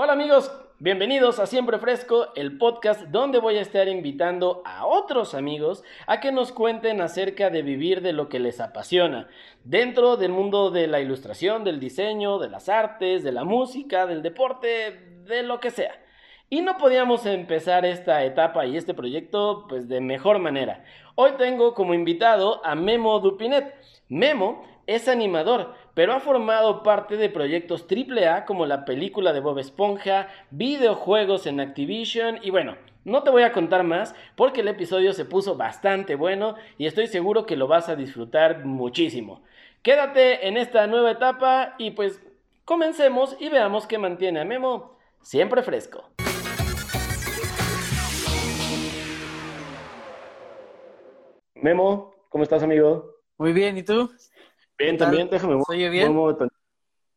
Hola amigos, bienvenidos a Siempre Fresco, el podcast donde voy a estar invitando a otros amigos a que nos cuenten acerca de vivir de lo que les apasiona, dentro del mundo de la ilustración, del diseño, de las artes, de la música, del deporte, de lo que sea. Y no podíamos empezar esta etapa y este proyecto pues de mejor manera. Hoy tengo como invitado a Memo Dupinet. Memo es animador, pero ha formado parte de proyectos AAA como la película de Bob Esponja, videojuegos en Activision y bueno, no te voy a contar más porque el episodio se puso bastante bueno y estoy seguro que lo vas a disfrutar muchísimo. Quédate en esta nueva etapa y pues comencemos y veamos qué mantiene a Memo siempre fresco. Memo, ¿cómo estás amigo? Muy bien, ¿y tú? Bien, también, déjame. ¿Se oye bien?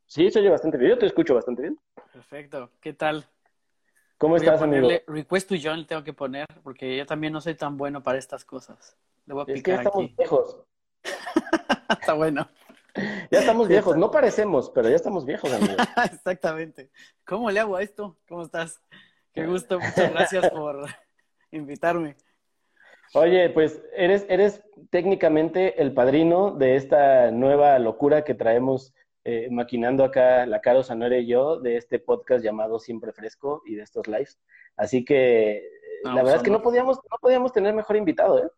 Sí, se oye bastante bien. Yo te escucho bastante bien. Perfecto. ¿Qué tal? ¿Cómo estás, amigo? Request to John le tengo que poner, porque yo también no soy tan bueno para estas cosas. Le voy a es que ya estamos viejos. Está bueno. Ya estamos viejos. No parecemos, pero ya estamos viejos, amigo. Exactamente. ¿Cómo le hago a esto? ¿Cómo estás? Qué gusto. Muchas gracias por invitarme. Oye, pues eres, eres técnicamente el padrino de esta nueva locura que traemos eh, maquinando acá la Caro Sanore y yo de este podcast llamado Siempre Fresco y de estos lives. Así que eh, la verdad es que no podíamos, no podíamos tener mejor invitado, ¿eh?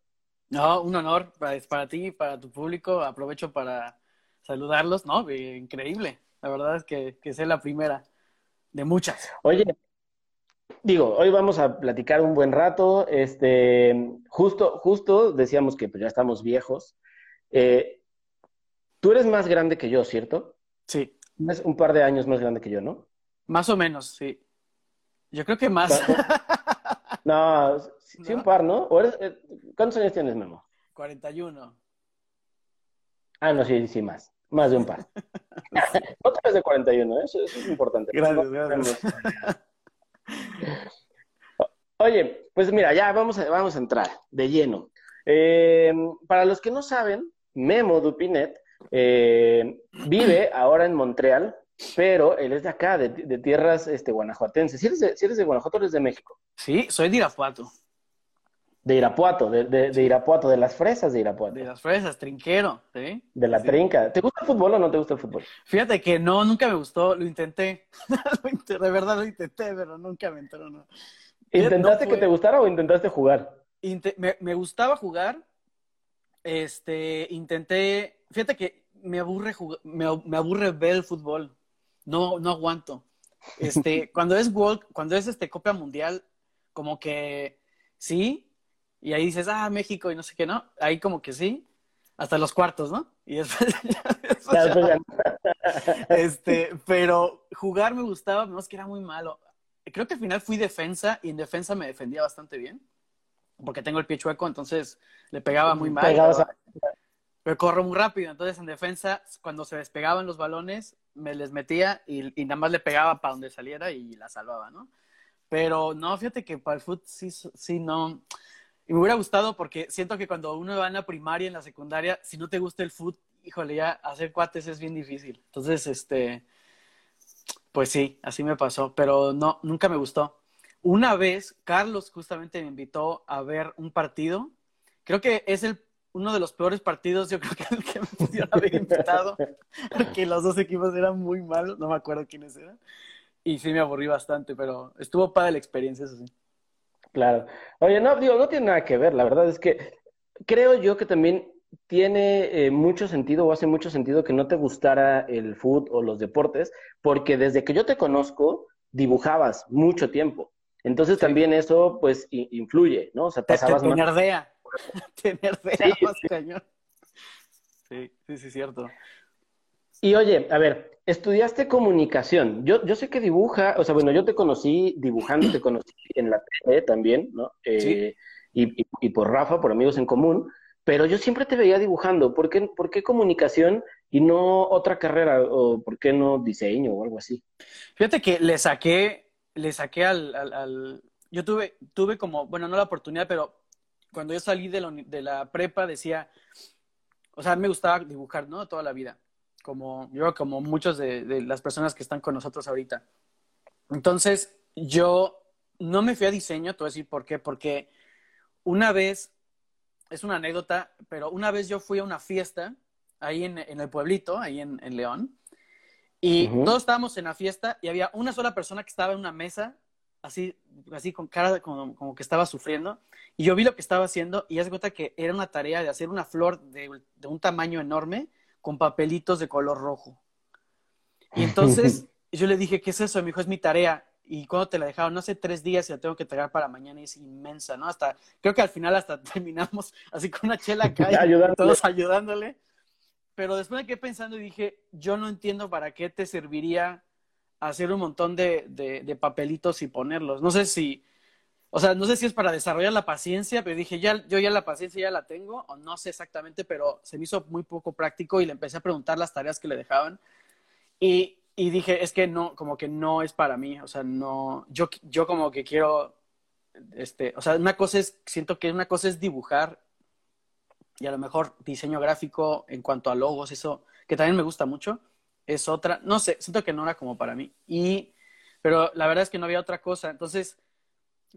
No, un honor para, para ti, para tu público. Aprovecho para saludarlos, ¿no? Increíble. La verdad es que, que sé la primera de muchas. Oye, digo, hoy vamos a platicar un buen rato. Este, justo, justo decíamos que pues, ya estamos viejos. Eh, tú eres más grande que yo, ¿cierto? Sí. Es un par de años más grande que yo, ¿no? Más o menos, sí. Yo creo que más. no, sí, un par, ¿no? Eh, ¿Cuántos años tienes, Memo? 41. Ah, no, sí, sí, más. Más de un par. te ves de 41, ¿eh? eso, eso es importante. Gracias, gracias. Oye, pues mira, ya vamos a, vamos a entrar de lleno. Eh, para los que no saben, Memo Dupinet eh, vive ahora en Montreal, pero él es de acá, de, tierras este, guanajuatenses. ¿Si eres, de, eres de Guanajuato eres de México? Sí, soy de Irapuato. De Irapuato, de, de, Irapuato, de las fresas de Irapuato. De las fresas, trinquero, ¿sí? De la trinca. ¿Te gusta el fútbol o no te gusta el fútbol? Fíjate que no, nunca me gustó, lo intenté. de verdad lo intenté, pero nunca me entró, ¿no? ¿Intentaste que te gustara o intentaste jugar? me, gustaba jugar. Este, intenté. Fíjate que me aburre me, aburre ver el fútbol. No, no aguanto. Este, cuando es World, cuando es este Copa Mundial, como que sí, y ahí dices, ah, México y no sé qué, ¿no? Ahí como que sí, hasta los cuartos, ¿no? Y después, este, pero jugar me gustaba, no es que era muy malo. Creo que al final fui defensa y en defensa me defendía bastante bien, porque tengo el pie chueco, entonces le pegaba muy mal. Pero, corro muy rápido, entonces en defensa, cuando se despegaban los balones, me les metía y, y nada más le pegaba para donde saliera y la salvaba, ¿no? Pero no, fíjate que para el fútbol sí, sí, no y me hubiera gustado porque siento que cuando uno va en la primaria, en la secundaria, si no te gusta el fútbol, híjole, ya hacer cuates es bien difícil. Entonces, este, pues sí, así me pasó, pero no, nunca me gustó. Una vez, Carlos justamente me invitó a ver un partido. Creo que es el, uno de los peores partidos, yo creo que el que me pudieron haber invitado, porque los dos equipos eran muy malos, no me acuerdo quiénes eran. Y sí me aburrí bastante, pero estuvo padre la experiencia, eso sí. Claro. Oye, no, digo, no tiene nada que ver. La verdad es que creo yo que también tiene eh, mucho sentido o hace mucho sentido que no te gustara el fútbol o los deportes, porque desde que yo te conozco, dibujabas mucho tiempo. Entonces también eso, pues, influye, ¿no? O sea, pasabas te, te, nerdea. te nerdea más cañón. Sí, sí, sí, cierto. Y oye, a ver, estudiaste comunicación. Yo, yo sé que dibuja, o sea, bueno, yo te conocí dibujando, te conocí en la tele también, ¿no? Eh, y, y, por Rafa, por amigos en común, pero yo siempre te veía dibujando. ¿Por qué, ¿Por qué comunicación y no otra carrera? ¿O por qué no diseño o algo así? Fíjate que le saqué, le saqué al, al, yo tuve, tuve como, bueno, no la oportunidad, pero cuando yo salí de, de la prepa decía, o sea, me gustaba dibujar, ¿no? Toda la vida como yo como muchos de, las personas que están con nosotros ahorita. Entonces, yo no me fui a diseño, te voy a decir por qué, porque una vez, es una anécdota, pero una vez yo fui a una fiesta ahí en, el pueblito, ahí en, León, y todos estábamos en la fiesta y había una sola persona que estaba en una mesa, así, así con cara como, que estaba sufriendo, y yo vi lo que estaba haciendo y ya se cuenta que era una tarea de hacer una flor de, de un tamaño enorme con papelitos de color rojo. Y entonces yo le dije, ¿qué es eso? Y me dijo, es mi tarea y cuando te la dejaron, no sé, tres días y la tengo que entregar para mañana y es inmensa, ¿no? Hasta, creo que al final hasta terminamos así con una chela acá y todos ayudándole. Pero después me quedé pensando y dije, yo no entiendo para qué te serviría hacer un montón de, de, papelitos y ponerlos. No sé si, o sea, no sé si es para desarrollar la paciencia, pero dije, ya, yo ya la paciencia ya la tengo, o no sé exactamente, pero se me hizo muy poco práctico y le empecé a preguntar las tareas que le dejaban. Y y dije, es que no, como que no es para mí, o sea, no, yo, yo como que quiero, este, o sea, una cosa es, siento que una cosa es dibujar y a lo mejor diseño gráfico en cuanto a logos, eso, que también me gusta mucho, es otra, no sé, siento que no era como para mí. Y, pero la verdad es que no había otra cosa, entonces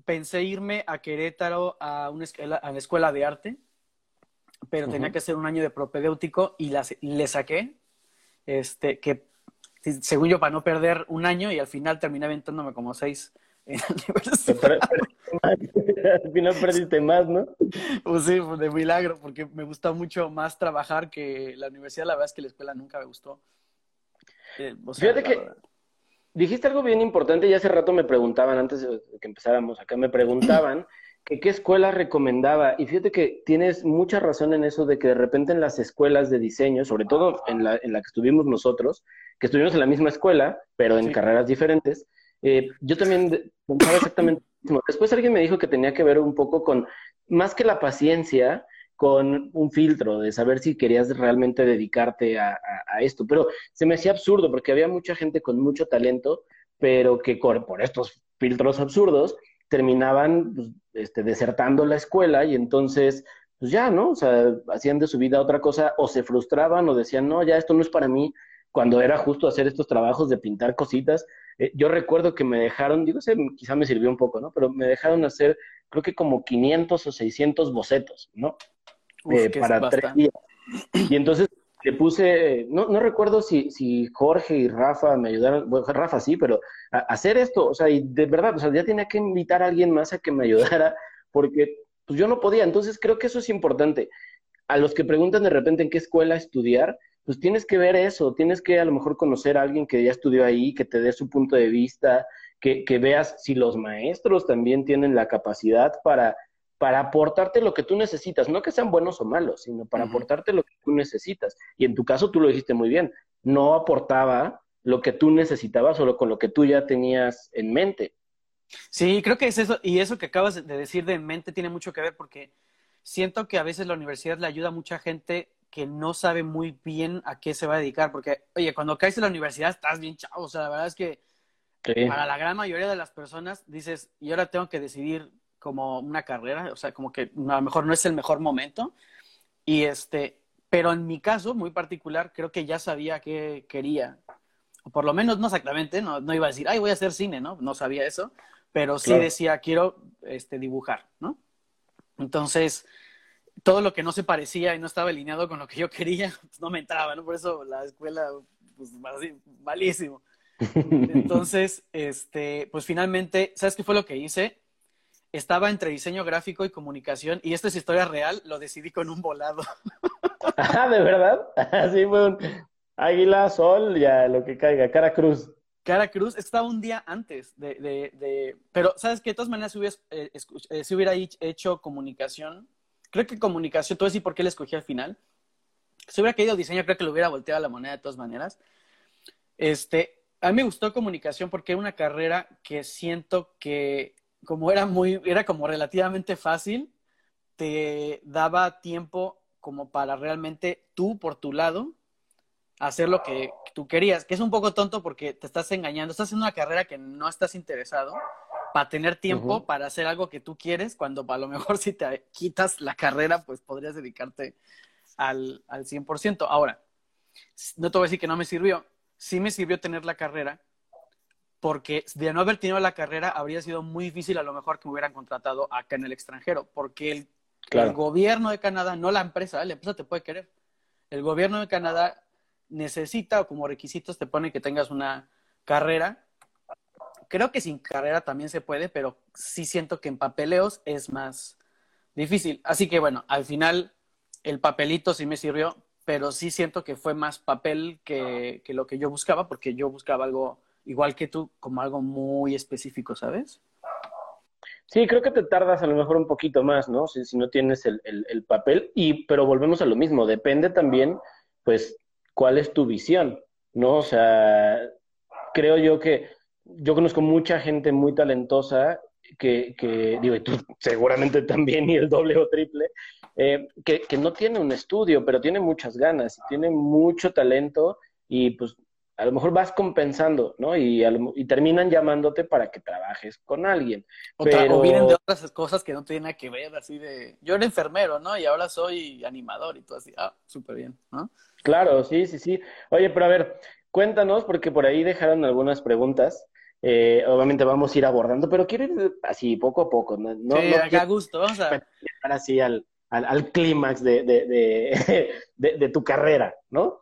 pensé irme a Querétaro a una escuela, a la escuela de arte, pero tenía que hacer un año de propedéutico y le saqué, este, que según yo, para no perder un año y al final terminé aventándome como seis en la universidad. al final perdiste más, ¿no? Pues sí, pues de milagro, porque me gusta mucho más trabajar que la universidad. La verdad es que la escuela nunca me gustó. Eh, Fíjate que dijiste algo bien importante y hace rato me preguntaban, antes de que empezáramos acá, me preguntaban que qué escuela recomendaba. Y fíjate que tienes mucha razón en eso de que de repente en las escuelas de diseño, sobre todo en la, en la que estuvimos nosotros, que estuvimos en la misma escuela, pero en carreras diferentes, eh, yo también pensaba exactamente lo mismo. Después alguien me dijo que tenía que ver un poco con, más que la paciencia, con un filtro de saber si querías realmente dedicarte a, esto. Pero se me hacía absurdo porque había mucha gente con mucho talento, pero que por estos filtros absurdos terminaban pues, este, desertando la escuela y entonces, pues ya, ¿no? O sea, hacían de su vida otra cosa o se frustraban o decían, no, ya esto no es para mí, cuando era justo hacer estos trabajos de pintar cositas. Eh, yo recuerdo que me dejaron, digo, sé, quizá me sirvió un poco, ¿no? Pero me dejaron hacer, creo que como 500 o 600 bocetos, ¿no? Eh, para tres días. Y entonces le puse, no, no recuerdo si, si Jorge y Rafa me ayudaron, bueno, Rafa sí, pero a, hacer esto, o sea, y de verdad, o sea, ya tenía que invitar a alguien más a que me ayudara, porque pues yo no podía, entonces creo que eso es importante. A los que preguntan de repente en qué escuela estudiar, pues tienes que ver eso, tienes que a lo mejor conocer a alguien que ya estudió ahí, que te dé su punto de vista, que, que veas si los maestros también tienen la capacidad para para aportarte lo que tú necesitas, no que sean buenos o malos, sino para aportarte lo que tú necesitas. Y en tu caso tú lo dijiste muy bien, no aportaba lo que tú necesitabas o con lo que tú ya tenías en mente. Sí, creo que es eso, y eso que acabas de decir de en mente tiene mucho que ver porque siento que a veces la universidad le ayuda a mucha gente que no sabe muy bien a qué se va a dedicar, porque, oye, cuando caes en la universidad estás bien chavo, o sea, la verdad es que para la gran mayoría de las personas dices, y ahora tengo que decidir como una carrera, o sea, como que a lo mejor no es el mejor momento. Y este, pero en mi caso, muy particular, creo que ya sabía qué quería. O por lo menos no exactamente, no, no iba a decir, ay, voy a hacer cine, ¿no? No sabía eso, pero sí decía, quiero este, dibujar, ¿no? Entonces, todo lo que no se parecía y no estaba alineado con lo que yo quería, pues no me entraba, ¿no? Por eso la escuela, pues malísimo. Entonces, este, pues finalmente, ¿sabes qué fue lo que hice? Estaba entre diseño gráfico y comunicación y esta es historia real, lo decidí con un volado. Ah, ¿de verdad? Así fue un águila, sol, ya lo que caiga, cara cruz. Cara cruz, estaba un día antes de, de, de... pero sabes que de todas maneras si hubiera, eh, eh, si hubiera hecho comunicación, creo que comunicación, tú decir por qué le escogí al final. Si hubiera querido diseño, creo que lo hubiera volteado a la moneda de todas maneras. Este, a mí me gustó comunicación porque era una carrera que siento que como era muy, era como relativamente fácil, te daba tiempo como para realmente tú por tu lado hacer lo que tú querías, que es un poco tonto porque te estás engañando, estás haciendo una carrera que no estás interesado para tener tiempo para hacer algo que tú quieres, cuando a lo mejor si te quitas la carrera, pues podrías dedicarte al, al 100%. Ahora, no te voy a decir que no me sirvió, sí me sirvió tener la carrera, porque de no haber tenido la carrera habría sido muy difícil a lo mejor que me hubieran contratado acá en el extranjero, porque el, el gobierno de Canadá, no la empresa, la empresa te puede querer. El gobierno de Canadá necesita o como requisitos te pone que tengas una carrera. Creo que sin carrera también se puede, pero sí siento que en papeleos es más difícil. Así que bueno, al final el papelito sí me sirvió, pero sí siento que fue más papel que, que lo que yo buscaba, porque yo buscaba algo igual que tú, como algo muy específico, ¿sabes? Sí, creo que te tardas a lo mejor un poquito más, ¿no? Si, si no tienes el, el, papel, y, pero volvemos a lo mismo, depende también, pues, cuál es tu visión, ¿no? O sea, creo yo que yo conozco mucha gente muy talentosa que, que digo, y tú seguramente también, y el doble o triple, eh, que, que no tiene un estudio, pero tiene muchas ganas, tiene mucho talento, y pues a lo mejor vas compensando, ¿no? Y, y terminan llamándote para que trabajes con alguien. O vienen de otras cosas que no tienen nada que ver, así de, yo era enfermero, ¿no? Y ahora soy animador y todo así, ah, súper bien, ¿no? Claro, sí, sí, sí. Oye, pero a ver, cuéntanos, porque por ahí dejaron algunas preguntas. Eh, obviamente vamos a ir abordando, pero quiero ir así poco a poco. No, sí, a gusto, vamos a... así al, al, al clímax de, de, de, de, tu carrera, ¿no?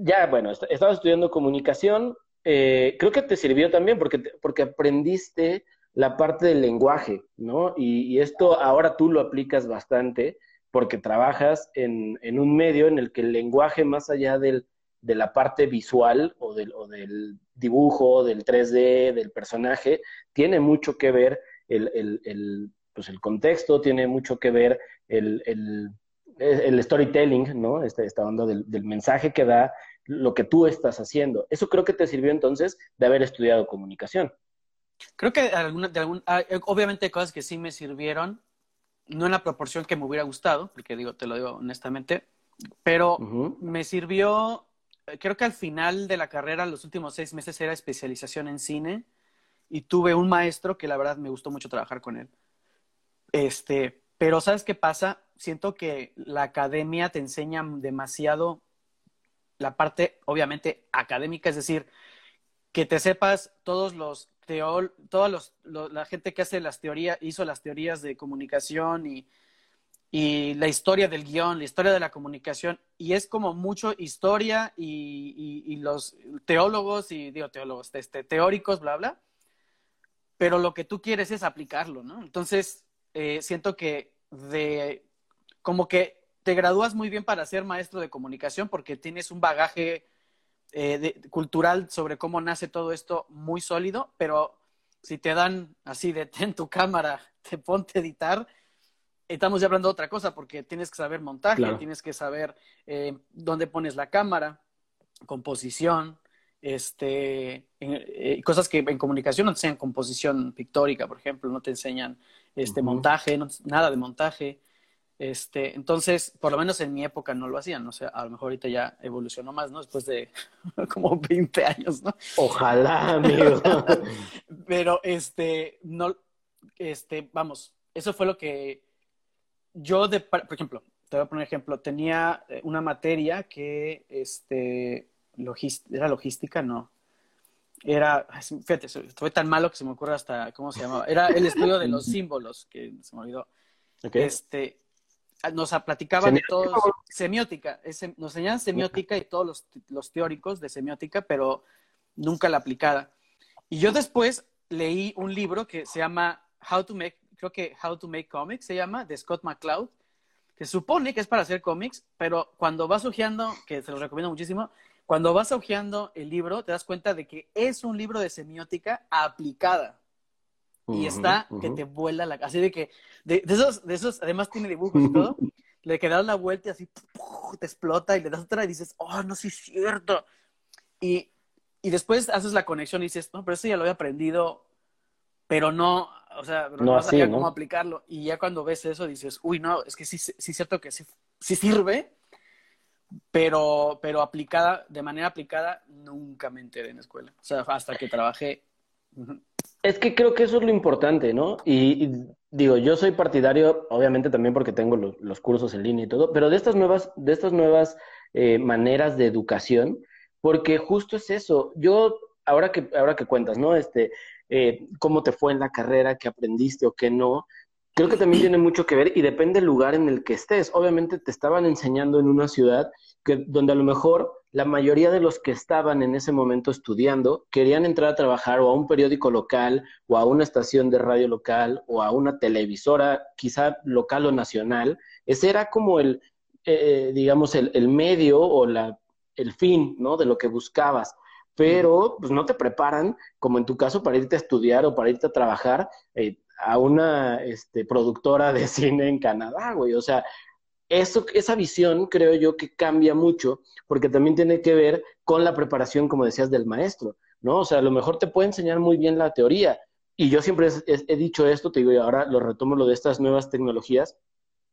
Ya, bueno, estabas estudiando comunicación, eh, creo que te sirvió también porque, porque aprendiste la parte del lenguaje, ¿no? Y, esto ahora tú lo aplicas bastante porque trabajas en, un medio en el que el lenguaje, más allá del, de la parte visual o del, o del dibujo, del 3D, del personaje, tiene mucho que ver el, el, el pues el contexto, tiene mucho que ver el, el storytelling, ¿no? Esta, esta onda del, del, mensaje que da lo que tú estás haciendo. Eso creo que te sirvió entonces de haber estudiado comunicación. Creo que alguna, de algún, ah, eh, obviamente hay cosas que sí me sirvieron, no en la proporción que me hubiera gustado, porque digo, te lo digo honestamente, pero me sirvió, eh, creo que al final de la carrera, los últimos seis meses era especialización en cine y tuve un maestro que la verdad me gustó mucho trabajar con él. Este, pero ¿sabes qué pasa? Siento que la academia te enseña demasiado la parte, obviamente, académica, es decir, que te sepas todos los teol, todos los, la gente que hace las teorías, hizo las teorías de comunicación y, y la historia del guion, la historia de la comunicación, y es como mucho historia y, y, los teólogos y digo teólogos, este, teóricos, bla, bla, pero lo que tú quieres es aplicarlo, ¿no? Entonces, eh, siento que de, como que te gradúas muy bien para ser maestro de comunicación porque tienes un bagaje eh, cultural sobre cómo nace todo esto muy sólido, pero si te dan así de ten tu cámara, te ponte a editar, estamos ya hablando de otra cosa porque tienes que saber montaje, tienes que saber eh, dónde pones la cámara, composición, este, eh, cosas que en comunicación no te enseñan composición pictórica, por ejemplo, no te enseñan este montaje, nada de montaje. Este, entonces, por lo menos en mi época no lo hacían, o sea, a lo mejor ahorita ya evolucionó más, ¿no? Después de como 20 años, ¿no? Ojalá, amigo. Pero, este, no, este, vamos, eso fue lo que yo, de, por ejemplo, te voy a poner ejemplo, tenía eh, una materia que, este, era logística, no. Era, fíjate, fue tan malo que se me ocurre hasta, ¿cómo se llamaba? Era el estudio de los símbolos, que se me olvidó. Este, nos platicaban de todo, semiótica, nos enseñan semiótica y todos los, los, teóricos de semiótica, pero nunca la aplicada. Y yo después leí un libro que se llama How to Make, creo que How to Make Comics se llama, de Scott McCloud, que supone que es para hacer cómics, pero cuando vas hojeando, que se lo recomiendo muchísimo, cuando vas hojeando el libro, te das cuenta de que es un libro de semiótica aplicada y está que te vuela la así de que de, esos de esos además tiene dibujos y todo le que das la vuelta y así te explota y le das otra y dices oh no sí es cierto y, y después haces la conexión y dices no pero eso ya lo había aprendido pero no o sea no, sabía cómo aplicarlo. Y ya cuando ves eso dices uy no es que sí sí es cierto que sí, sí sirve pero pero aplicada de manera aplicada nunca me enteré en la escuela. O sea hasta que trabajé es que creo que eso es lo importante, ¿no? Y, digo, yo soy partidario, obviamente también porque tengo los, cursos en línea y todo, pero de estas nuevas, de estas nuevas eh, maneras de educación, porque justo es eso. Yo ahora que, ahora que cuentas, ¿no? Este, eh, cómo te fue en la carrera, qué aprendiste o qué no, creo que también tiene mucho que ver y depende del lugar en el que estés. Obviamente te estaban enseñando en una ciudad que, donde a lo mejor la mayoría de los que estaban en ese momento estudiando querían entrar a trabajar o a un periódico local o a una estación de radio local o a una televisora, quizá local o nacional. Ese era como el, eh, digamos, el, el, medio o la, el fin, ¿no? De lo que buscabas. Pero, pues, no te preparan, como en tu caso, para irte a estudiar o para irte a trabajar eh, a una este, productora de cine en Canadá, güey. O sea, eso, esa visión creo yo que cambia mucho, porque también tiene que ver con la preparación, como decías, del maestro, ¿no? O sea, a lo mejor te puede enseñar muy bien la teoría. Y yo siempre he, dicho esto, te digo, y ahora lo retomo lo de estas nuevas tecnologías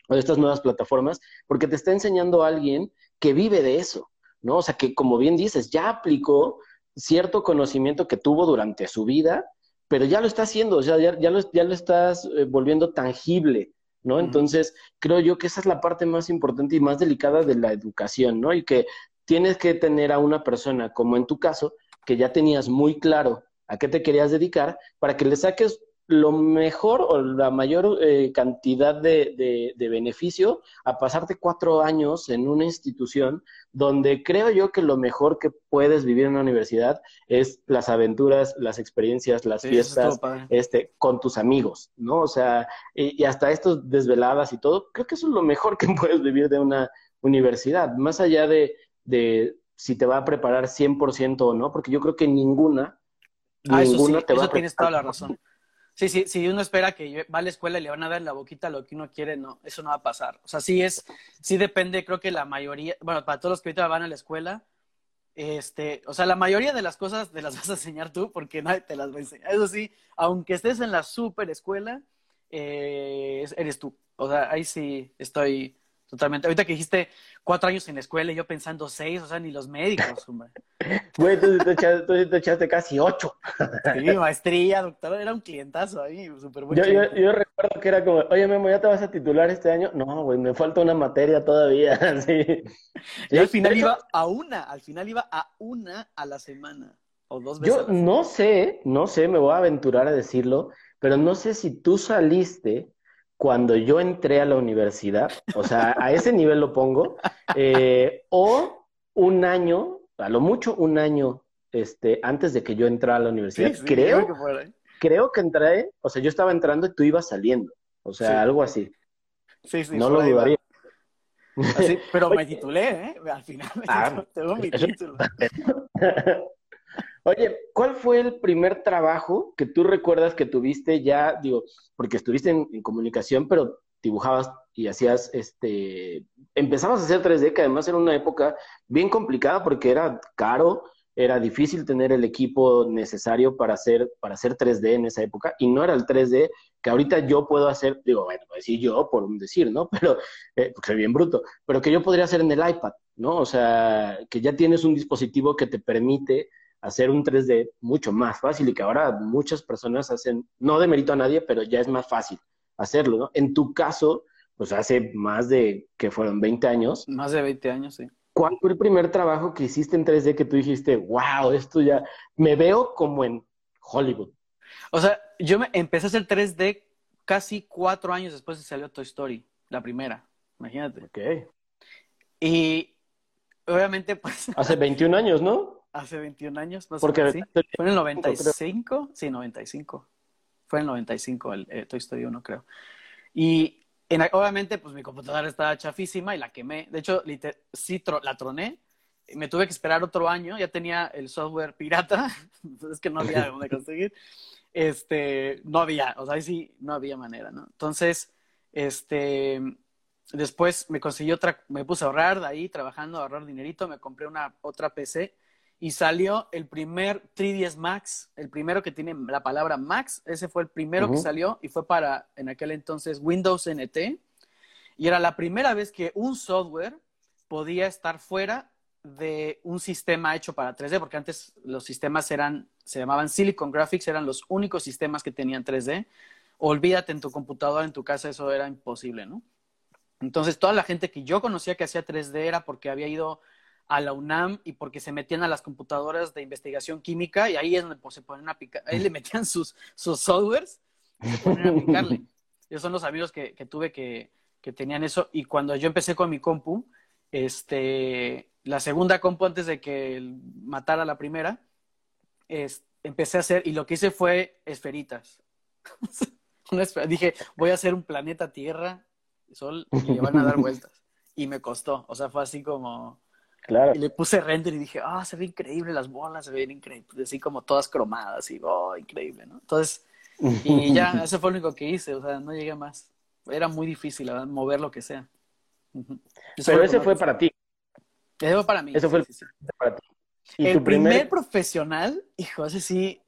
o de estas nuevas plataformas, porque te está enseñando a alguien que vive de eso, ¿no? O sea, que como bien dices, ya aplicó cierto conocimiento que tuvo durante su vida, pero ya lo está haciendo, o sea, ya, ya, lo, ya lo estás eh, volviendo tangible, ¿no? Entonces, creo yo que esa es la parte más importante y más delicada de la educación, ¿no? Y que tienes que tener a una persona, como en tu caso, que ya tenías muy claro a qué te querías dedicar, para que le saques lo mejor o la mayor eh, cantidad de, de, beneficio a pasarte cuatro años en una institución donde creo yo que lo mejor que puedes vivir en una universidad es las aventuras, las experiencias, las fiestas, este, con tus amigos, ¿no? O sea, y, hasta estos desveladas y todo, creo que eso es lo mejor que puedes vivir de una universidad, más allá de, de si te va a preparar 100% o no, porque yo creo que ninguna, ah, ninguna te va a preparar. tienes toda la razón. Sí, sí, si uno espera que va a la escuela y le van a dar la boquita lo que uno quiere, no, eso no va a pasar. O sea, sí es, sí depende, creo que la mayoría, bueno, para todos los que ahorita van a la escuela, este, o sea, la mayoría de las cosas te las vas a enseñar tú porque nadie te las va a enseñar. Eso sí, aunque estés en la super escuela, eh, eres tú. O sea, ahí sí estoy Totalmente. Ahorita que dijiste cuatro años en la escuela y yo pensando seis, o sea, ni los médicos, hombre. Güey, tú, te echaste, casi ocho. Sí, maestría, doctor, era un clientazo ahí, súper bueno. Yo, yo, yo, recuerdo que era como, oye, Memo, ¿ya te vas a titular este año? No, güey, me falta una materia todavía, sí. Y al final iba a una, al final iba a una a la semana, o dos veces. Yo no sé, no sé, me voy a aventurar a decirlo, pero no sé si tú saliste cuando yo entré a la universidad, o sea, a ese nivel lo pongo, eh, o un año, a lo mucho un año este, antes de que yo entrara a la universidad. creo, que creo que entré, o sea, yo estaba entrando y tú ibas saliendo, o sea, algo así. Sí, sí. No lo dudaría. pero me titulé, ¿eh? Al final ah, tengo mi título. Oye, ¿cuál fue el primer trabajo que tú recuerdas que tuviste ya, digo, porque estuviste en, comunicación, pero dibujabas y hacías, este, empezabas a hacer 3D, que además era una época bien complicada porque era caro, era difícil tener el equipo necesario para hacer, para hacer 3D en esa época, y no era el 3D que ahorita yo puedo hacer, digo, bueno, decir yo por un decir, ¿no? Pero, eh, porque soy bien bruto, pero que yo podría hacer en el iPad, ¿no? O sea, que ya tienes un dispositivo que te permite hacer un 3D mucho más fácil y que ahora muchas personas hacen, no de mérito a nadie, pero ya es más fácil hacerlo, ¿no? En tu caso, pues hace más de, que fueron 20 años. Más de 20 años, sí. ¿Cuál fue el primer trabajo que hiciste en 3D que tú dijiste, wow, esto ya, me veo como en Hollywood? O sea, yo me empecé a hacer 3D casi cuatro años después de salió Toy Story, la primera, imagínate. Ok. Y obviamente, pues... Hace 21 años, ¿no? Hace 21 años, no Porque sé. ¿Fue en el 95? Sí, 95. Fue en el 95 el eh, Toy Story 1, creo. Y obviamente, pues mi computadora estaba chafísima y la quemé. De hecho, sí la troné. Me tuve que esperar otro año. Ya tenía el software pirata. es que no había dónde conseguir. Este, no había, o sea, ahí sí, no había manera, ¿no? Entonces, este, después me conseguí otra, me puse a ahorrar de ahí, trabajando, a ahorrar dinerito, me compré una otra PC y salió el primer 3ds Max, el primero que tiene la palabra Max, ese fue el primero que salió y fue para en aquel entonces Windows NT y era la primera vez que un software podía estar fuera de un sistema hecho para 3D, porque antes los sistemas eran, se llamaban Silicon Graphics, eran los únicos sistemas que tenían 3D. Olvídate en tu computadora, en tu casa, eso era imposible, ¿no? Entonces, toda la gente que yo conocía que hacía 3D era porque había ido a la UNAM y porque se metían a las computadoras de investigación química y ahí es donde pues, se ponen a picar, ahí le metían sus, sus softwares y se ponen a picarle. Esos son los amigos que, que tuve que, que, tenían eso. Y cuando yo empecé con mi compu, este, la segunda compu antes de que matara la primera, es, empecé a hacer, y lo que hice fue esferitas. Dije, voy a hacer un planeta Tierra, Sol, y le van a dar vueltas. Y me costó, o sea, fue así como Claro. Y le puse render y dije, ah, se ve increíble las bolas, se ven increíbles, así como todas cromadas y, oh, increíble, ¿no? Entonces, y ya, eso fue lo único que hice, o sea, no llegué más. Era muy difícil, ¿verdad? Mover lo que sea. Pero ese fue para ti. Ese fue para mí. Eso fue para ti. ¿Y el primer... profesional, hijo, ese sí.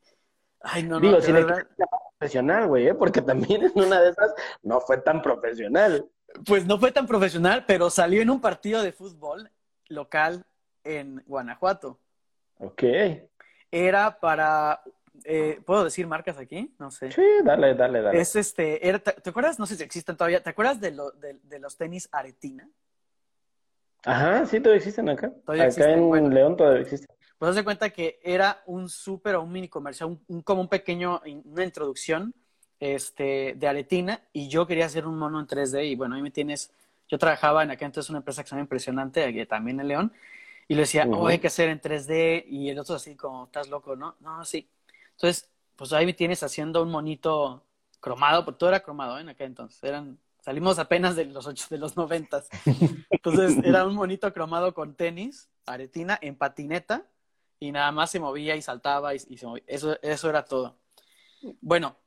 Ay, no, Digo, no. Digo, si profesional, güey, ¿eh? porque también en una de esas no fue tan profesional. Pues no fue tan profesional, pero salió en un partido de fútbol local en Guanajuato. Ok. Era para, eh, ¿puedo decir marcas aquí? No sé. Sí, dale, dale, dale. Es este, era, ¿te, acuerdas? No sé si existen todavía. ¿Te acuerdas de, lo, de, los tenis Aretina? Ajá, sí, todavía existen acá. Todavía acá en León todavía existen. Pues de cuenta que era un súper o un mini comercial, un, como un pequeño, una introducción este, de Aretina y yo quería hacer un mono en 3D y bueno, ahí me tienes yo trabajaba en aquel entonces una empresa que se llama Impresionante, también en León, y le decía, oh, hay que hacer en 3D, y el otro así como, estás loco, ¿no? No, sí. Entonces, pues ahí me tienes haciendo un monito cromado, porque todo era cromado ¿eh? en aquel entonces, eran, salimos apenas de los ocho, de los noventas. Entonces, era un monito cromado con tenis, aretina, en patineta, y nada más se movía y saltaba y, se movía. Eso, eso era todo. Bueno,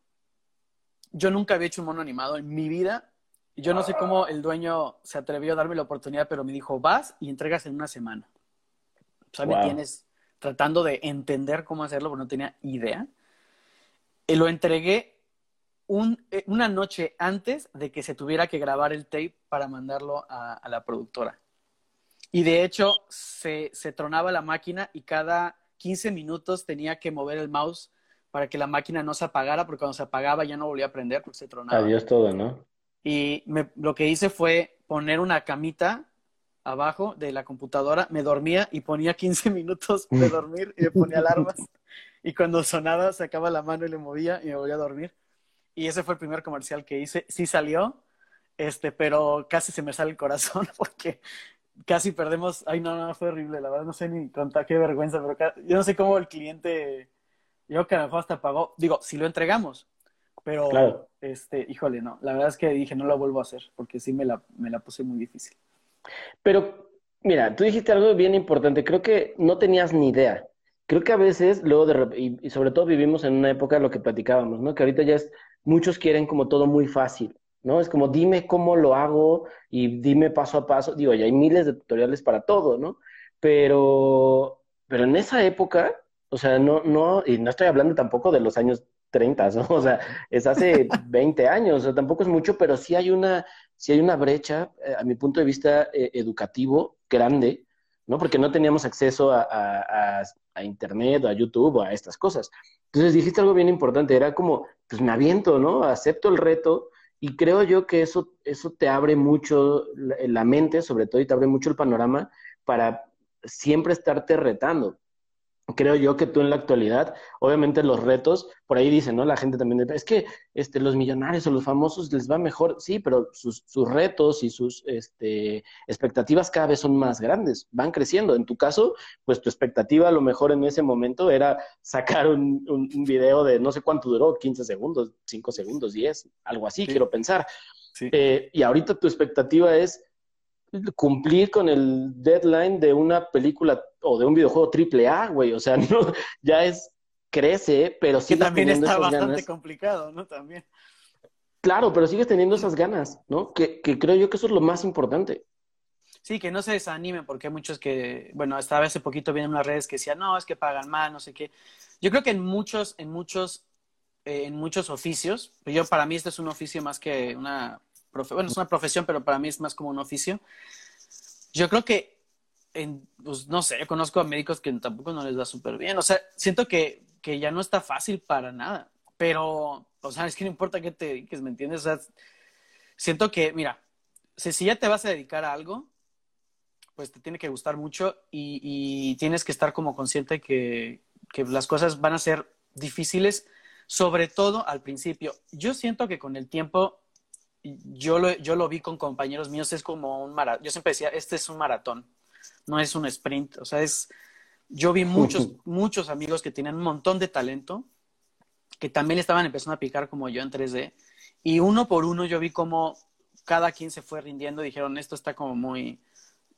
yo nunca había hecho un mono animado en mi vida yo no sé cómo el dueño se atrevió a darme la oportunidad, pero me dijo, vas y entregas en una semana. O sea, me tienes tratando de entender cómo hacerlo, porque no tenía idea. Y lo entregué eh, una noche antes de que se tuviera que grabar el tape para mandarlo a, la productora. Y de hecho, se, se, tronaba la máquina y cada 15 minutos tenía que mover el mouse para que la máquina no se apagara, porque cuando se apagaba ya no volvía a prender porque se tronaba. Adiós todo, ¿no? Y lo que hice fue poner una camita abajo de la computadora, me dormía y ponía 15 minutos de dormir y me ponía alarmas. Y cuando sonaba, sacaba la mano y le movía y me volvía a dormir. Y ese fue el primer comercial que hice. Sí salió, este, pero casi se me sale el corazón porque casi perdemos. Ay, no, no, fue horrible, la verdad, no sé ni contar qué vergüenza, pero yo no sé cómo el cliente, yo que a lo mejor hasta pagó. Digo, si lo entregamos, pero, este, híjole, no. La verdad es que dije, no lo vuelvo a hacer, porque sí me la, me la puse muy difícil. Pero, mira, tú dijiste algo bien importante. Creo que no tenías ni idea. Creo que a veces, luego de y, y sobre todo vivimos en una época lo que platicábamos, ¿no? Que ahorita ya es, muchos quieren como todo muy fácil, ¿no? Es como, dime cómo lo hago y dime paso a paso. Digo, ya hay miles de tutoriales para todo, ¿no? Pero, pero en esa época, o sea, no, no, y no estoy hablando tampoco de los años 30, ¿no? O sea, es hace 20 años, o sea, tampoco es mucho, pero sí hay una, sí hay una brecha, eh, a mi punto de vista, eh, educativo grande, ¿no? Porque no teníamos acceso a, a, a, Internet o a YouTube a estas cosas. Entonces dijiste algo bien importante, era como, pues me aviento, ¿no? Acepto el reto y creo yo que eso, eso te abre mucho la mente, sobre todo, y te abre mucho el panorama para siempre estarte retando creo yo que tú en la actualidad, obviamente los retos, por ahí dicen, ¿no? La gente también, es que este, los millonarios o los famosos les va mejor, sí, pero sus, sus retos y sus este, expectativas cada vez son más grandes, van creciendo. En tu caso, pues tu expectativa a lo mejor en ese momento era sacar un, un, video de no sé cuánto duró, 15 segundos, 5 segundos, 10, algo así, quiero pensar. Eh, y ahorita tu expectativa es cumplir con el deadline de una película o de un videojuego triple A, güey. O sea, no, ya es, crece, pero sí. también está bastante complicado, ¿no? También. Claro, pero sigues teniendo esas ganas, ¿no? Que, que creo yo que eso es lo más importante. Sí, que no se desanimen, porque hay muchos que, bueno, estaba hace poquito viendo unas redes que decían, no, es que pagan mal, no sé qué. Yo creo que en muchos, en muchos, eh, en muchos oficios, yo para mí este es un oficio más que una bueno, es una profesión, pero para mí es más como un oficio. Yo creo que, en, pues no sé, conozco a médicos que tampoco no les va súper bien. O sea, siento que, que ya no está fácil para nada. Pero, o sea, es que no importa qué te dediques, ¿me entiendes? O sea, siento que, mira, si, si ya te vas a dedicar a algo, pues te tiene que gustar mucho y, tienes que estar como consciente que, que, las cosas van a ser difíciles, sobre todo al principio. Yo siento que con el tiempo, yo lo, yo lo vi con compañeros míos, es como un maratón. Yo siempre decía, este es un maratón, no es un sprint. O sea, es, yo vi muchos, muchos amigos que tienen un montón de talento, que también estaban empezando a picar como yo en 3D. Y uno por uno yo vi como cada quien se fue rindiendo, dijeron, esto está como muy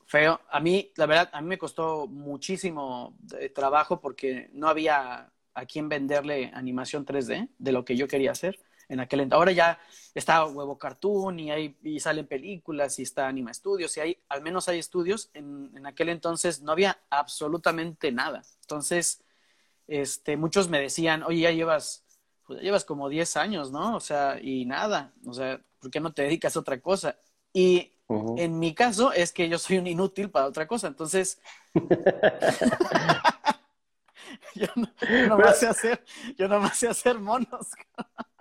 feo. A mí, la verdad, a mí me costó muchísimo eh, trabajo porque no había a quién venderle animación 3D de lo que yo quería hacer en aquel Ahora ya está Huevo Cartoon y, hay, y salen películas y está Anima Studios y hay, al menos hay estudios. En, en aquel entonces no había absolutamente nada. Entonces, este, muchos me decían, oye, ya llevas, pues, llevas como 10 años, ¿no? O sea, y nada, o sea, ¿por qué no te dedicas a otra cosa? Y en mi caso es que yo soy un inútil para otra cosa, entonces yo, no, yo, sé hacer, yo nomás sé hacer monos.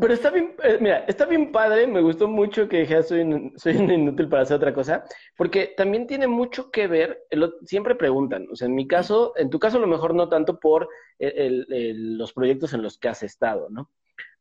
Pero está bien, eh, mira, está bien padre, me gustó mucho que dije, soy, soy un inútil para hacer otra cosa, porque también tiene mucho que ver, siempre preguntan, o sea, en mi caso, en tu caso a lo mejor no tanto por los proyectos en los que has estado, ¿no?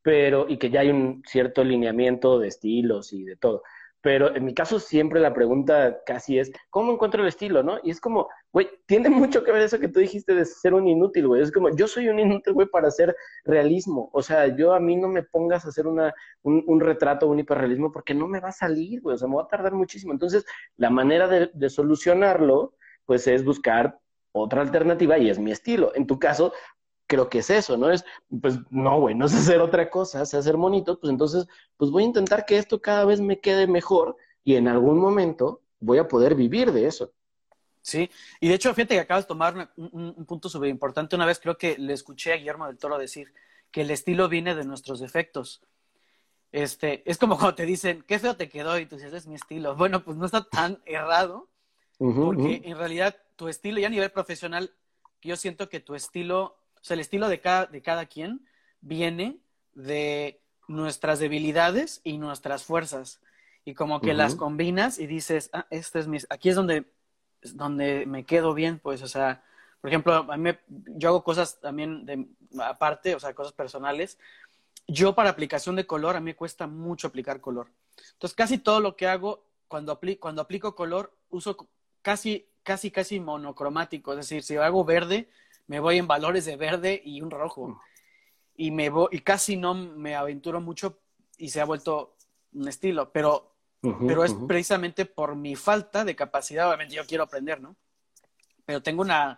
pero, y que ya hay un cierto lineamiento de estilos y de todo. Pero en mi caso siempre la pregunta casi es, ¿cómo encuentro el estilo, no? Y es como, güey, tiene mucho que ver eso que tú dijiste de ser un inútil, güey. Es como, yo soy un inútil, güey, para hacer realismo. O sea, yo a mí no me pongas a hacer una, un, retrato, un hiperrealismo, porque no me va a salir, güey. O sea, me va a tardar muchísimo. Entonces, la manera de, de solucionarlo, pues es buscar otra alternativa y es mi estilo. En tu caso, creo que es eso, ¿no? Es, pues, no, güey, no es hacer otra cosa, es hacer monitos, pues entonces, pues voy a intentar que esto cada vez me quede mejor y en algún momento voy a poder vivir de eso. Sí, y de hecho, fíjate que acabas de tomar un, punto súper importante. Una vez creo que le escuché a Guillermo del Toro decir que el estilo viene de nuestros defectos. Este, es como cuando te dicen, qué feo te quedó y tú dices, es mi estilo. Bueno, pues no está tan errado, porque en realidad tu estilo, ya a nivel profesional, yo siento que tu estilo sea, el estilo de cada, de cada quien viene de nuestras debilidades y nuestras fuerzas. Y como que las combinas y dices, ah, este es mi, aquí es donde, donde me quedo bien, pues, o sea, por ejemplo, a mí yo hago cosas también de, aparte, o sea, cosas personales. Yo para aplicación de color, a mí me cuesta mucho aplicar color. Entonces, casi todo lo que hago cuando, cuando aplico color, uso casi, casi, casi monocromático. Es decir, si hago verde, me voy en valores de verde y un rojo. Mm. Y, me voy, y casi no me aventuro mucho y se ha vuelto un estilo, pero, pero es precisamente por mi falta de capacidad, obviamente yo quiero aprender, ¿no? Pero tengo una,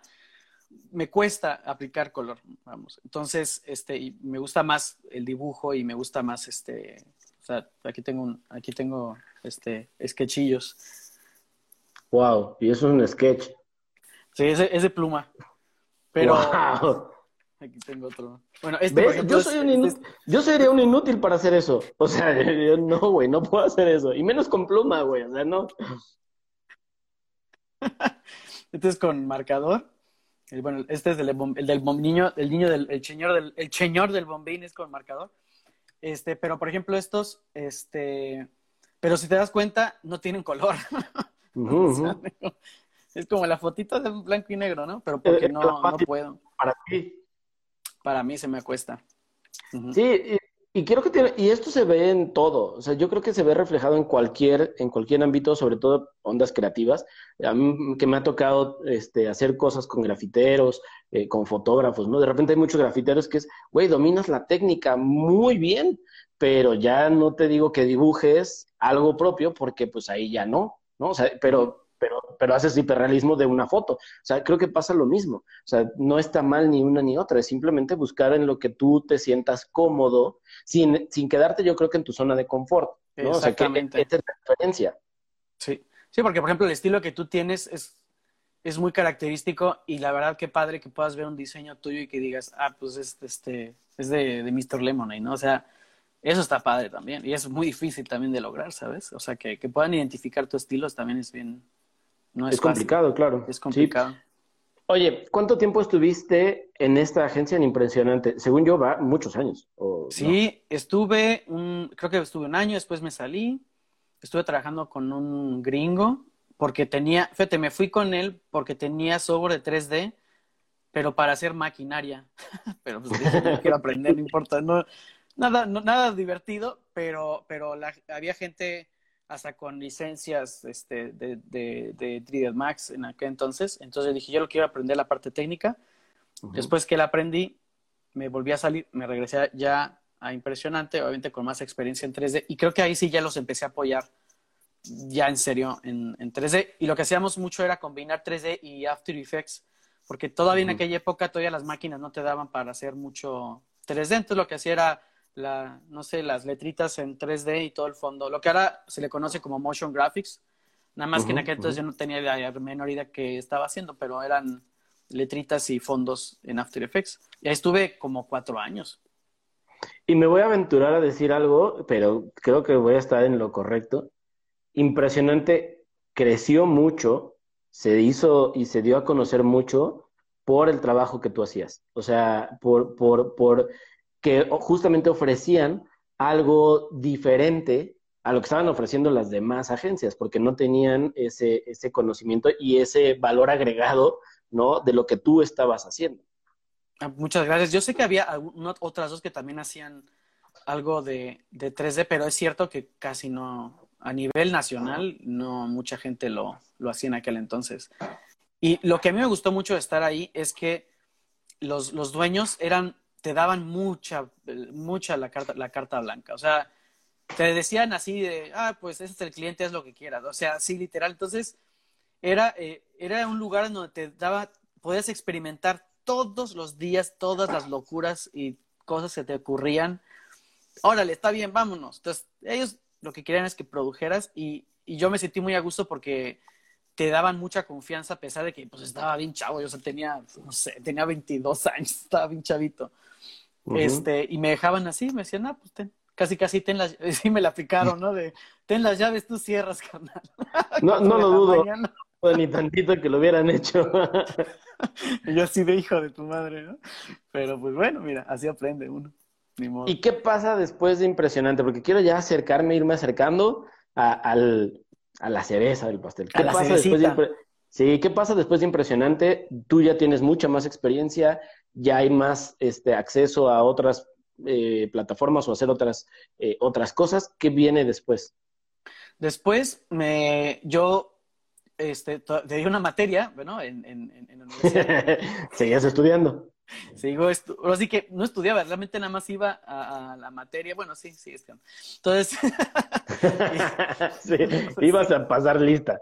me cuesta aplicar color, vamos. Entonces, este, y me gusta más el dibujo y me gusta más, este, o sea, aquí tengo un, aquí tengo, este, sketchillos. Wow, y eso es un sketch. Sí, es de pluma. Pero aquí tengo otro. Bueno, este yo, soy un este yo sería un inútil para hacer eso. O sea, yo no, güey, no puedo hacer eso. Y menos con pluma, güey. O sea, no. este es con marcador. bueno, este es el, el del niño, el niño del el señor del el señor del bombín es con marcador. Este, pero por ejemplo estos, este, pero si te das cuenta, no tienen color. Es como la fotito de blanco y negro, ¿no? Pero porque no, no puedo. Para ti. Para mí se me acuesta. Sí, y, quiero que tiene, y esto se ve en todo, o sea, yo creo que se ve reflejado en cualquier, en cualquier ámbito, sobre todo ondas creativas. A mí que me ha tocado este, hacer cosas con grafiteros, eh, con fotógrafos, ¿no? De repente hay muchos grafiteros que es, güey, dominas la técnica muy bien, pero ya no te digo que dibujes algo propio, porque pues ahí ya no, ¿no? O sea, pero pero, pero haces hiperrealismo de una foto. O sea, creo que pasa lo mismo. O sea, no está mal ni una ni otra, es simplemente buscar en lo que tú te sientas cómodo, sin, sin quedarte yo creo que en tu zona de confort. ¿no? Exactamente. O sea, que esta es la diferencia. Sí. sí, porque por ejemplo el estilo que tú tienes es, es muy característico y la verdad qué padre que puedas ver un diseño tuyo y que digas, ah, pues es, este, es de, de Mr. Lemonade, ¿no? O sea, eso está padre también y es muy difícil también de lograr, ¿sabes? O sea, que, que puedan identificar tu estilo también es bien, es, complicado, claro. Es complicado. Oye, ¿cuánto tiempo estuviste en esta agencia en Impresionante? Según yo, va muchos años. sí, estuve, un, creo que estuve un año, después me salí. Estuve trabajando con un gringo, porque tenía, fíjate, me fui con él porque tenía software de 3D, pero para hacer maquinaria. pero pues yo quiero aprender, no importa, no, nada, nada divertido, pero, pero había gente hasta con licencias este, de, de, de 3D Max en aquel entonces. Entonces dije, yo lo quiero aprender la parte técnica. Después que la aprendí, me volví a salir, me regresé ya a Impresionante, obviamente con más experiencia en 3D. Y creo que ahí sí ya los empecé a apoyar ya en serio en, en 3D. Y lo que hacíamos mucho era combinar 3D y After Effects, porque todavía en aquella época todavía las máquinas no te daban para hacer mucho 3D. Entonces lo que hacía era la, no sé, las letritas en 3D y todo el fondo. Lo que ahora se le conoce como motion graphics. Nada más que en aquel entonces yo no tenía la menor idea que estaba haciendo, pero eran letritas y fondos en After Effects. Y ahí estuve como cuatro años. Y me voy a aventurar a decir algo, pero creo que voy a estar en lo correcto. Impresionante, creció mucho, se hizo y se dio a conocer mucho por el trabajo que tú hacías. O sea, por, por, por que justamente ofrecían algo diferente a lo que estaban ofreciendo las demás agencias, porque no tenían ese, ese conocimiento y ese valor agregado, ¿no? De lo que tú estabas haciendo. Ah, muchas gracias. Yo sé que había otras dos que también hacían algo de, de 3D, pero es cierto que casi no, a nivel nacional, no mucha gente lo, lo hacía en aquel entonces. Y lo que a mí me gustó mucho de estar ahí es que los, los dueños eran te daban mucha, mucha la carta, la carta blanca. O sea, te decían así de, ah, pues ese es el cliente, es lo que quieras. O sea, así literal. Entonces, era, eh, era un lugar en donde te daba, podías experimentar todos los días todas las locuras y cosas que te ocurrían. Órale, está bien, vámonos. Entonces, ellos lo que querían es que produjeras y yo me sentí muy a gusto porque te daban mucha confianza a pesar de que pues estaba bien chavo, yo o sea, tenía, no sé, tenía 22 años, estaba bien chavito. Este, y me dejaban así, me decían, ah, pues ten, casi casi ten las, sí me la aplicaron, ¿no? De, ten las llaves, tú cierras, carnal. No, no lo dudo, ni tantito que lo hubieran hecho. y yo así de hijo de tu madre, ¿no? Pero pues bueno, mira, así aprende uno. ¿Y qué pasa después de impresionante? Porque quiero ya acercarme, irme acercando a, al, a la cereza del pastel. ¿Qué pasa después de Sí, ¿qué pasa después de impresionante? Tú ya tienes mucha más experiencia, ya hay más este, acceso a otras eh, plataformas o hacer otras, eh, otras cosas. ¿Qué viene después? Después, me, yo este, te di una materia, bueno, en, en, en la universidad. Seguías estudiando. Sigo estu así que no estudiaba, realmente nada más iba a, la materia. Bueno, sí, sí, es que... Entonces. sí, ibas a pasar lista.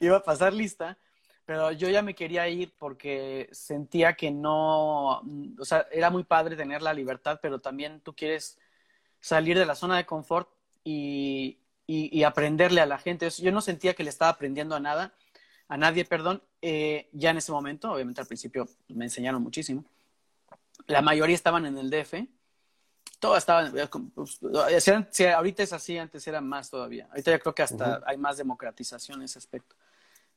Iba a pasar lista, pero yo ya me quería ir porque sentía que no, o sea, era muy padre tener la libertad, pero también tú quieres salir de la zona de confort y, y, aprenderle a la gente. Yo no sentía que le estaba aprendiendo a nada, a nadie, perdón, eh, ya en ese momento, obviamente al principio me enseñaron muchísimo. La mayoría estaban en el DF, todas estaban, eh, pues, ahorita es así, antes era más todavía. Ahorita yo creo que hasta hay más democratización en ese aspecto.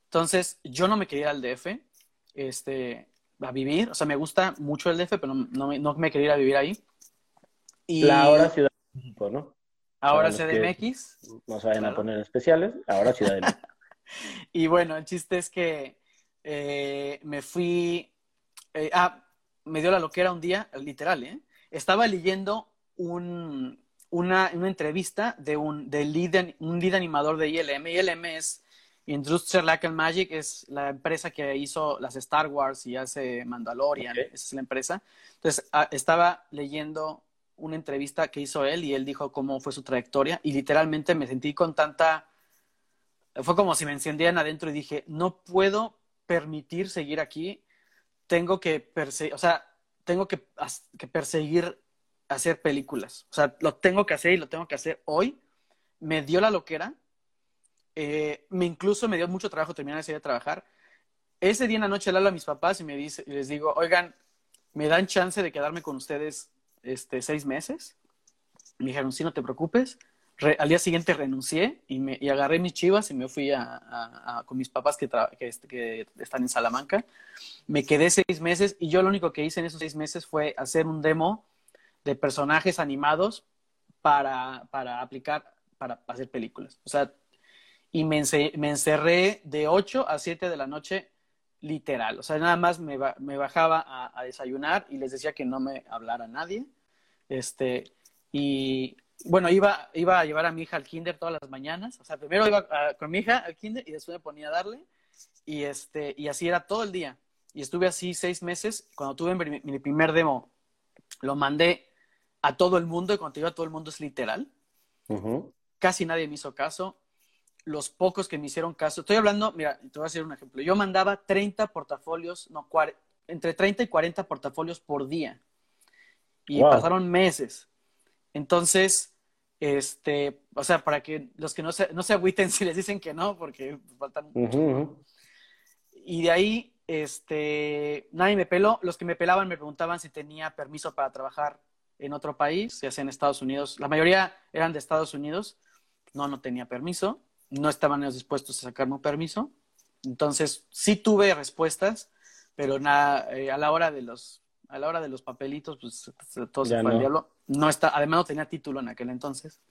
Entonces, yo no me quería ir al DF este, a vivir. O sea, me gusta mucho el DF, pero no, no, me quería ir a vivir ahí. Y... La ahora Ciudad de México, ¿no? Ahora CDMX. No se vayan a poner especiales, ahora Ciudad de México. y bueno, el chiste es que eh, me fui. Eh, ah, me dio la loquera un día, literal, ¿eh? Estaba leyendo un, una, una entrevista de un, de lead, un lead animador de ILM. ILM es Industrial Light and Magic es la empresa que hizo las Star Wars y hace Mandalorian, esa es la empresa. Entonces, ah, estaba leyendo una entrevista que hizo él y él dijo cómo fue su trayectoria y literalmente me sentí con tanta... Fue como si me encendieran adentro y dije, no puedo permitir seguir aquí, tengo que perseguir, o sea, tengo que, que perseguir hacer películas. O sea, lo tengo que hacer y lo tengo que hacer hoy. Me dio la loquera eh, me incluso me dio mucho trabajo terminar ese día de trabajar. Ese día en la noche le hablo a mis papás y me dice, les digo, oigan, ¿me dan chance de quedarme con ustedes este, seis meses? Me dijeron, sí, no te preocupes. al día siguiente renuncié y, me, y agarré mis chivas y me fui a, con mis papás que, este, que, están en Salamanca. Me quedé seis meses y yo lo único que hice en esos seis meses fue hacer un demo de personajes animados para, para aplicar, para hacer películas. O sea, y me, encerré de 8 a 7 de la noche literal. O sea, nada más me, bajaba a, desayunar y les decía que no me hablara nadie. Este, y bueno, iba, iba a llevar a mi hija al kinder todas las mañanas. O sea, primero iba con mi hija al kinder y después me ponía a darle. Y, este, y así era todo el día. Y estuve así seis meses. Cuando tuve mi, primer demo, lo mandé a todo el mundo. Y cuando digo a todo el mundo es literal. Casi nadie me hizo caso. Los pocos que me hicieron caso. Estoy hablando, mira, te voy a hacer un ejemplo. Yo mandaba 30 portafolios, no, entre 30 y 40 portafolios por día. Y pasaron meses. Entonces, este, o sea, para que los que no se, no se agüiten si les dicen que no, porque faltan. Y de ahí, este, nadie me peló. Los que me pelaban me preguntaban si tenía permiso para trabajar en otro país, ya sea en Estados Unidos. La mayoría eran de Estados Unidos. No, no tenía permiso. No estaban ellos dispuestos a sacarme un permiso. Entonces, sí tuve respuestas, pero nada, eh, a la hora de los a la hora de los papelitos, pues todo se fue al diablo. No está, además no tenía título en aquel entonces.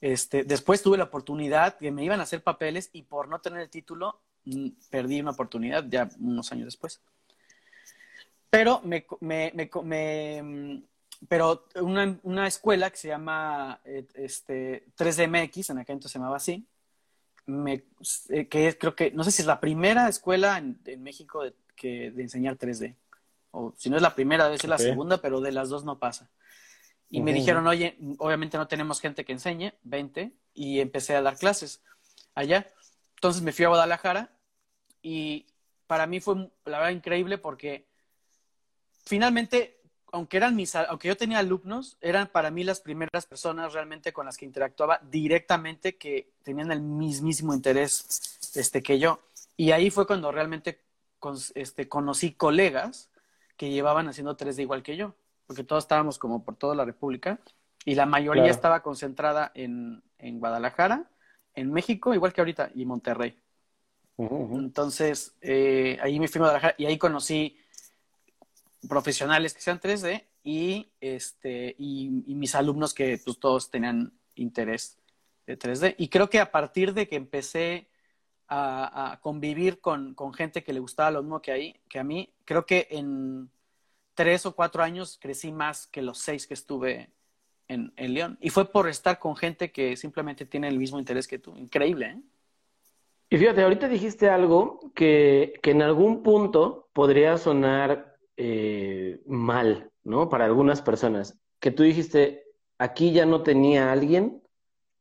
Este, después tuve la oportunidad que me iban a hacer papeles y por no tener el título mm, perdí una oportunidad ya unos años después. Pero me, me, me, mm, pero una, una, escuela que se llama eh, este, 3DMX, en aquel entonces se llamaba así, me, eh, que es, creo que, no sé si es la primera escuela en, en México de, que, de enseñar 3D o si no es la primera, debe ser la segunda, pero de las dos no pasa. Y me dijeron, oye, obviamente no tenemos gente que enseñe, 20, y empecé a dar clases allá. Entonces me fui a Guadalajara y para mí fue, la verdad, increíble porque finalmente, aunque, eran mis, aunque yo tenía alumnos, eran para mí las primeras personas realmente con las que interactuaba directamente que tenían el mismísimo interés este, que yo. Y ahí fue cuando realmente este, conocí colegas que llevaban haciendo 3D igual que yo, porque todos estábamos como por toda la República y la mayoría estaba concentrada en, en, Guadalajara, en México, igual que ahorita, y Monterrey. Entonces, eh, ahí me fui a Guadalajara y ahí conocí profesionales que sean 3D y, este, y, mis alumnos que pues, todos tenían interés de 3D. Y creo que a partir de que empecé a, convivir con, gente que le gustaba lo mismo que, ahí, que a mí. Creo que en tres o cuatro años crecí más que los seis que estuve en, en León. Y fue por estar con gente que simplemente tiene el mismo interés que tú. Increíble, ¿eh? Y fíjate, ahorita dijiste algo que, que en algún punto podría sonar eh, mal, ¿no? Para algunas personas. Que tú dijiste, aquí ya no tenía alguien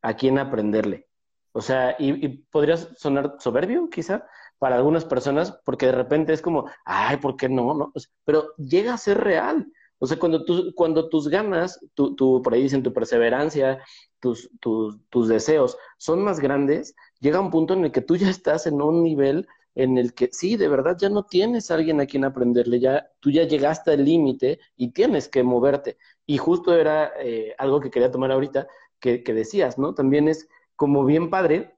a quien aprenderle. O sea, y, podría sonar soberbio, quizá, para algunas personas, porque de repente es como, ay, ¿por qué no? no? pero llega a ser real. O sea, cuando, tú, cuando tus ganas, tu, por ahí dicen tu perseverancia, tus, tus, tus deseos son más grandes, llega un punto en el que tú ya estás en un nivel en el que sí, de verdad ya no tienes a alguien a quien aprenderle, ya tú ya llegaste al límite y tienes que moverte. Y justo era eh, algo que quería tomar ahorita, que, que decías, ¿no? También es como bien padre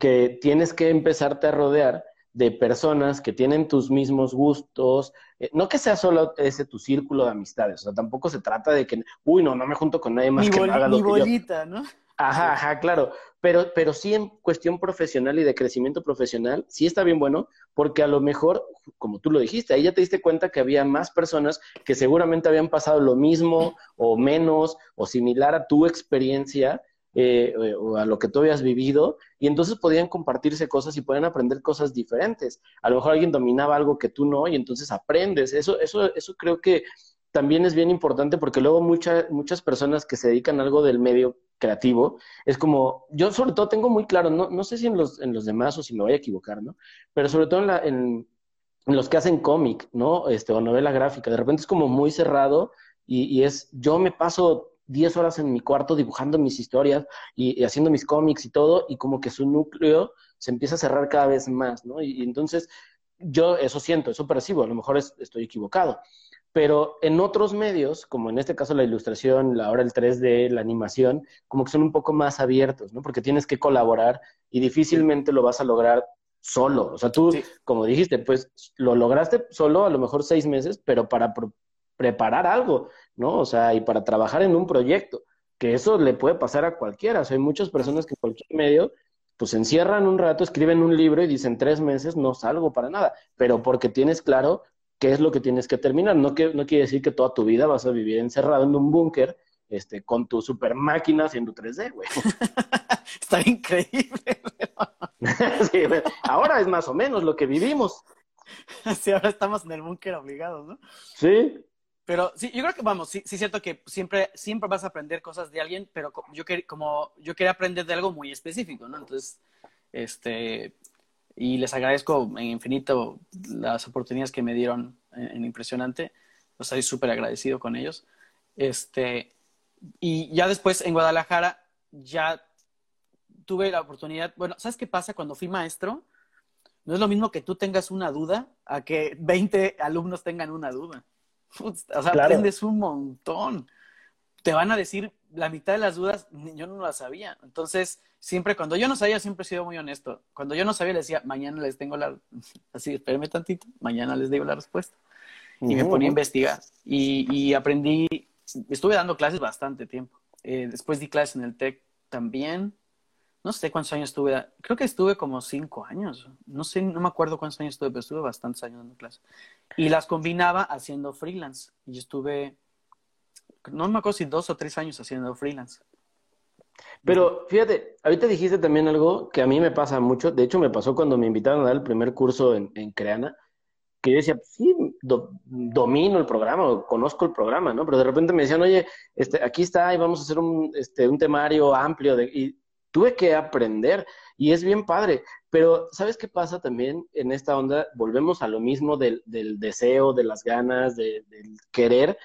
que tienes que empezarte a rodear de personas que tienen tus mismos gustos, eh, no que sea solo ese tu círculo de amistades, o sea, tampoco se trata de que, uy, no, no me junto con nadie más que haga lo bolita, ¿no? Ajá, ajá, claro, pero, pero sí en cuestión profesional y de crecimiento profesional, sí está bien bueno, porque a lo mejor, como tú lo dijiste, ahí ya te diste cuenta que había más personas que seguramente habían pasado lo mismo o menos o similar a tu experiencia eh, eh, o a lo que tú habías vivido, y entonces podían compartirse cosas y podían aprender cosas diferentes. A lo mejor alguien dominaba algo que tú no, y entonces aprendes. Eso, eso, eso creo que también es bien importante porque luego muchas personas que se dedican a algo del medio creativo, es como, yo sobre todo tengo muy claro, no, no sé si en los, en los demás o si me voy a equivocar, ¿no? Pero sobre todo en, la, en, los que hacen cómic, ¿no? Este, o novela gráfica, de repente es como muy cerrado y, es, yo me paso 10 horas en mi cuarto dibujando mis historias y, haciendo mis cómics y todo, y como que su núcleo se empieza a cerrar cada vez más, ¿no? Y, entonces yo eso siento, eso percibo, a lo mejor estoy equivocado. Pero en otros medios, como en este caso la ilustración, ahora el 3D, la animación, como que son un poco más abiertos, ¿no? Porque tienes que colaborar y difícilmente lo vas a lograr solo. O sea, tú, como dijiste, pues lo lograste solo a lo mejor seis meses, pero para preparar algo, ¿no? O sea, y para trabajar en un proyecto, que eso le puede pasar a cualquiera. O sea, hay muchas personas que en cualquier medio pues se encierran un rato, escriben un libro y dicen tres meses no salgo para nada, pero porque tienes claro qué es lo que tienes que terminar. No, que, no quiere decir que toda tu vida vas a vivir encerrado en un búnker este, con tu super máquina haciendo 3D, güey. Está increíble. sí, ahora es más o menos lo que vivimos. Sí, ahora estamos en el búnker obligados, ¿no? Sí. Pero sí, yo creo que, vamos, sí, sí es cierto que siempre, siempre vas a aprender cosas de alguien, pero yo, como yo quería aprender de algo muy específico, ¿no? Entonces, este, y les agradezco en infinito las oportunidades que me dieron en, Impresionante. Estoy súper agradecido con ellos. Este, y ya después en Guadalajara ya tuve la oportunidad, bueno, ¿sabes qué pasa cuando fui maestro? No es lo mismo que tú tengas una duda a que 20 alumnos tengan una duda o sea, aprendes un montón. Te van a decir la mitad de las dudas, yo no las sabía. Entonces, siempre cuando yo no sabía, siempre he sido muy honesto. Cuando yo no sabía, le decía, mañana les tengo la... Así, espérenme tantito, mañana les digo la respuesta. Y me ponía a investigar. Y, aprendí, estuve dando clases bastante tiempo. Eh, después di clases en el TEC también no sé cuántos años estuve, creo que estuve como cinco años, no sé, no me acuerdo cuántos años estuve, pero estuve bastantes años dando clases. Y las combinaba haciendo freelance. Y yo estuve, no me acuerdo si dos o tres años haciendo freelance. Pero fíjate, ahorita dijiste también algo que a mí me pasa mucho, de hecho me pasó cuando me invitaron a dar el primer curso en, Creana, que yo decía, sí, domino el programa, conozco el programa, ¿no? Pero de repente me decían, oye, este, aquí está y vamos a hacer un, este, un temario amplio de... Y tuve que aprender y es bien padre. Pero, ¿sabes qué pasa también en esta onda? Volvemos a lo mismo del, deseo, de las ganas, del querer.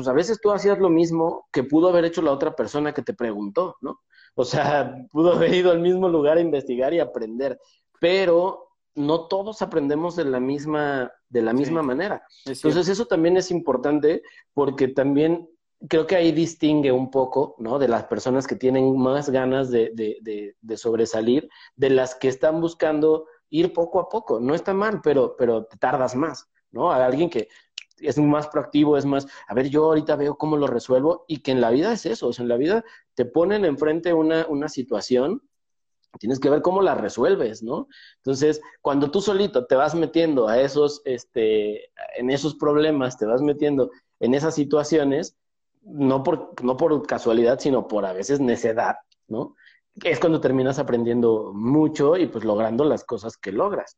Pues a veces tú hacías lo mismo que pudo haber hecho la otra persona que te preguntó, ¿no? O sea, pudo haber ido al mismo lugar a investigar y aprender, pero no todos aprendemos de la misma, de la misma manera. Entonces, eso también es importante porque también creo que ahí distingue un poco, ¿no? De las personas que tienen más ganas de, de, de, sobresalir, de las que están buscando ir poco a poco. No está mal, pero, pero te tardas más, ¿no? A alguien que es más proactivo, es más, a ver, yo ahorita veo cómo lo resuelvo y que en la vida es eso, o sea, en la vida te ponen enfrente una, una situación tienes que ver cómo la resuelves, ¿no? Entonces, cuando tú solito te vas metiendo a esos, este, en esos problemas, te vas metiendo en esas situaciones, no por, no por casualidad, sino por a veces necedad, ¿no? Es cuando terminas aprendiendo mucho y pues logrando las cosas que logras.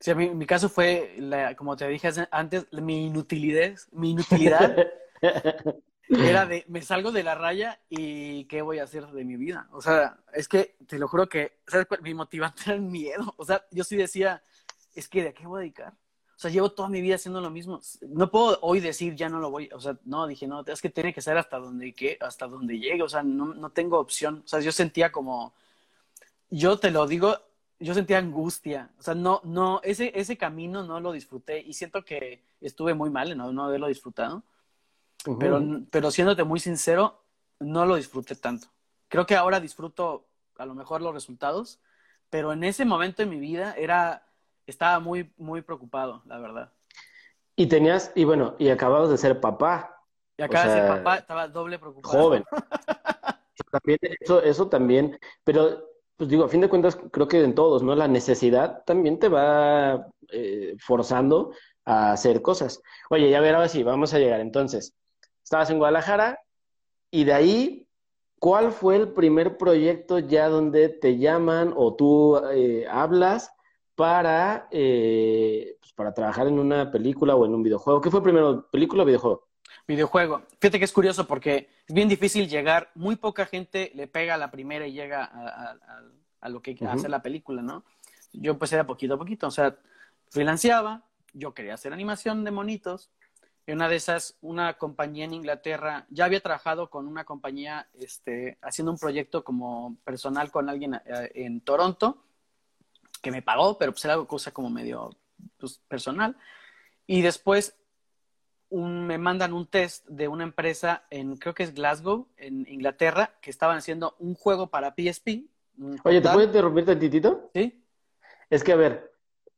Sí, mí, mi caso fue, la, como te dije antes, mi inutilidad, mi inutilidad era de, me salgo de la raya y ¿qué voy a hacer de mi vida? O sea, es que te lo juro que, ¿sabes? Mi motivante era el miedo. O sea, yo sí decía, es que ¿de qué voy a dedicar? O sea, llevo toda mi vida haciendo lo mismo. No puedo hoy decir, ya no lo voy, o sea, no, dije, no, es que tiene que ser hasta donde, ¿qué? hasta donde llegue, o sea, no, no tengo opción. O sea, yo sentía como, yo te lo digo, yo sentía angustia, o sea, no, no, ese, ese camino no lo disfruté y siento que estuve muy mal en no, no haberlo disfrutado, pero, pero siéndote muy sincero, no lo disfruté tanto. Creo que ahora disfruto a lo mejor los resultados, pero en ese momento de mi vida era estaba muy, muy preocupado, la verdad. Y tenías, y bueno, y acababas de ser papá. Y acabas de ser papá, estaba doble preocupado. Joven. también, eso, eso también, pero pues digo, a fin de cuentas, creo que en todos, ¿no? La necesidad también te va eh, forzando a hacer cosas. Oye, ya ver, ahora sí, vamos a llegar. Entonces, estabas en Guadalajara y de ahí, ¿cuál fue el primer proyecto ya donde te llaman o tú eh, hablas para, eh, pues para trabajar en una película o en un videojuego. ¿Qué fue primero, película o videojuego? Videojuego. Fíjate que es curioso porque es bien difícil llegar, muy poca gente le pega a la primera y llega a, lo que hace la película, ¿no? Yo empecé de poquito a poquito, o sea, freelanceaba, yo quería hacer animación de monitos, y una de esas, una compañía en Inglaterra, ya había trabajado con una compañía este, haciendo un proyecto como personal con alguien eh, en Toronto, que me pagó, pero pues era cosa como medio pues, personal. Y después me mandan un test de una empresa en, creo que es Glasgow, en Inglaterra, que estaban haciendo un juego para PSP. Oye, ¿te puedo interrumpir tantitito? Sí. Es que, a ver,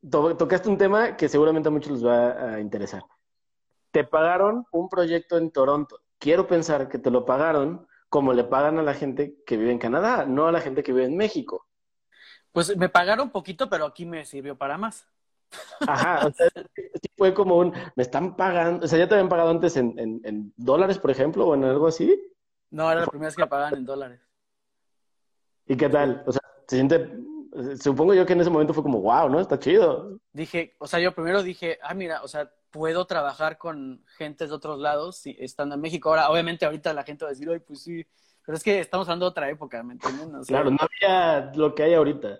tocaste un tema que seguramente a muchos les va a interesar. Te pagaron un proyecto en Toronto. Quiero pensar que te lo pagaron como le pagan a la gente que vive en Canadá, no a la gente que vive en México. Pues me pagaron poquito, pero aquí me sirvió para más. Ajá, o sea, sí fue como un, me están pagando, o sea, ya te habían pagado antes en, en, en dólares, por ejemplo, o en algo así. No, era la primera vez que me pagaban en dólares. ¿Y qué tal? O sea, se siente, supongo yo que en ese momento fue como, wow, ¿no? Está chido. Dije, o sea, yo primero dije, ah, mira, o sea, puedo trabajar con gente de otros lados si, estando en México. Ahora, obviamente, ahorita la gente va a decir, ay, pues sí, pero es que estamos hablando de otra época, ¿me entienden? claro, no había lo que hay ahorita.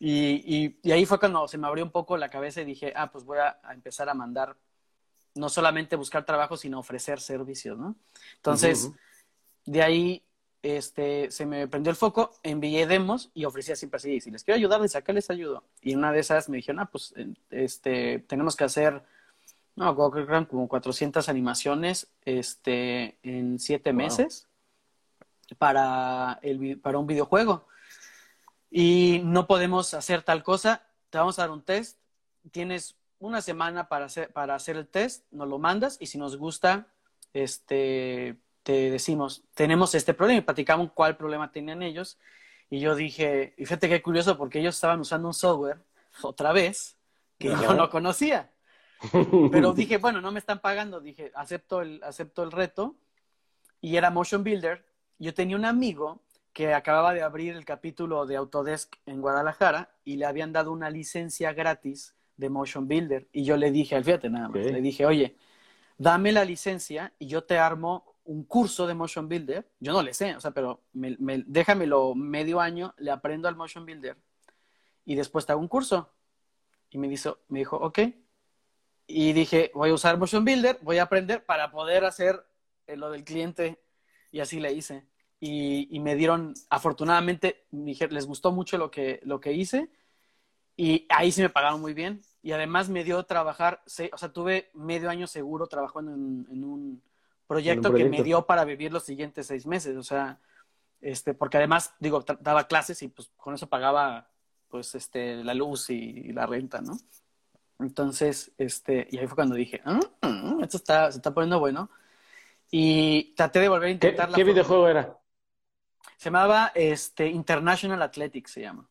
Y, y, ahí fue cuando se me abrió un poco la cabeza y dije, ah, pues voy a, empezar a mandar, no solamente buscar trabajo, sino ofrecer servicios, ¿no? Entonces, de ahí este, se me prendió el foco, envié demos y ofrecía siempre así, si les quiero ayudar, les acá les ayudo. Y una de esas me dijeron, ah, pues este, tenemos que hacer, no, creo que eran como 400 animaciones este, en siete meses para, el, para un videojuego y no podemos hacer tal cosa, te vamos a dar un test, tienes una semana para hacer, para hacer el test, nos lo mandas y si nos gusta, este, te decimos, tenemos este problema y platicamos cuál problema tenían ellos. Y yo dije, y fíjate qué curioso, porque ellos estaban usando un software, otra vez, que yo no conocía. Pero dije, bueno, no me están pagando, dije, acepto el, acepto el reto. Y era Motion Builder. Yo tenía un amigo que acababa de abrir el capítulo de Autodesk en Guadalajara y le habían dado una licencia gratis de Motion Builder. Y yo le dije, al fíjate nada más, le dije, oye, dame la licencia y yo te armo un curso de Motion Builder. Yo no le sé, o sea, pero me, déjamelo medio año, le aprendo al Motion Builder y después te hago un curso. Y me, dijo, me dijo, ok. Y dije, voy a usar Motion Builder, voy a aprender para poder hacer eh, lo del cliente. Y así le hice y, me dieron, afortunadamente, les gustó mucho lo que, lo que hice y ahí sí me pagaron muy bien. Y además me dio trabajar, o sea, tuve medio año seguro trabajando en, un proyecto, que me dio para vivir los siguientes seis meses. O sea, este, porque además, digo, daba clases y pues con eso pagaba pues este, la luz y, la renta, ¿no? Entonces, este, y ahí fue cuando dije, ah, esto está, se está poniendo bueno. Y traté de volver a intentar. ¿Qué, ¿qué videojuego era? Se llamaba este, International Athletics, se llama.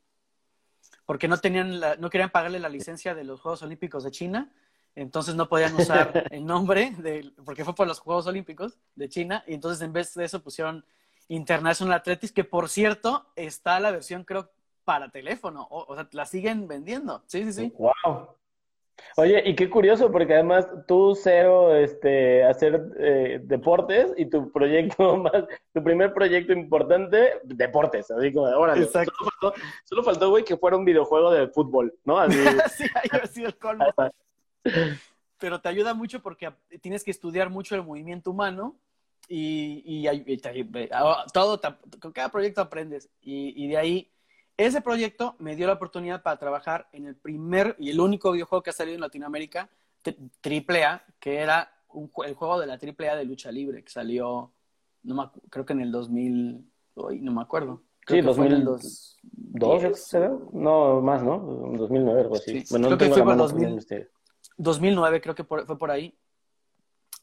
Porque no, tenían no querían pagarle la licencia de los Juegos Olímpicos de China, entonces no podían usar el nombre, de, porque fue por los Juegos Olímpicos de China, y entonces en vez de eso pusieron International Athletics, que por cierto está la versión creo para teléfono, o, o sea, la siguen vendiendo. Sí, sí, sí. Wow. Oye, y qué curioso, porque además tú cero este, hacer eh, deportes y tu proyecto más, tu primer proyecto importante, deportes, así como ahora. Solo faltó, solo faltó, güey, que fuera un videojuego de fútbol, ¿no? Así. sí, ha sido el colmo. Pero te ayuda mucho porque tienes que estudiar mucho el movimiento humano y, y, todo, con cada proyecto aprendes. Y, y de ahí ese proyecto me dio la oportunidad para trabajar en el primer y el único videojuego que ha salido en Latinoamérica, AAA, que era el juego de la AAA de lucha libre, que salió, no creo que en el 2000, hoy no me acuerdo. sí, 2002, No, más, ¿no? 2009, algo así. bueno, creo que fue por 2000, 2009, creo que fue por ahí.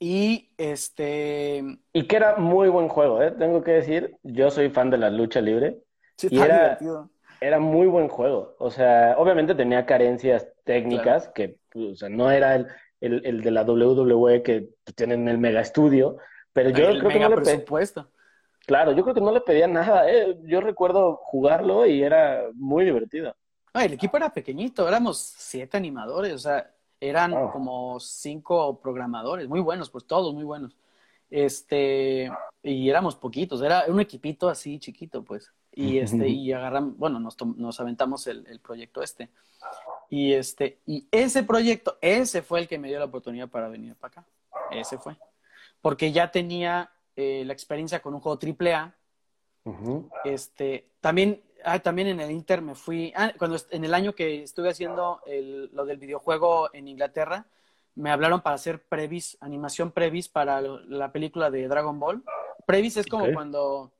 Y este. Y que era muy buen juego, ¿eh? Tengo que decir, yo soy fan de la lucha libre. Sí, está divertido era muy buen juego. O sea, obviamente tenía carencias técnicas que, o sea, no era el, el, de la WWE que tienen el mega estudio, pero yo creo que no le pedía. Claro, yo creo que no le pedía nada. ¿eh? Yo recuerdo jugarlo y era muy divertido. el equipo era pequeñito, éramos siete animadores, o sea, eran como cinco programadores, muy buenos, pues todos muy buenos. Este, y éramos poquitos, era un equipito así chiquito, pues y este y agarramos bueno nos, nos aventamos el, el, proyecto este. Y este y ese proyecto ese fue el que me dio la oportunidad para venir para acá. Ese fue. Porque ya tenía eh, la experiencia con un juego triple A. Este también ah, también en el Inter me fui ah, cuando en el año que estuve haciendo el, lo del videojuego en Inglaterra me hablaron para hacer previs animación previs para la película de Dragon Ball. Previs es como cuando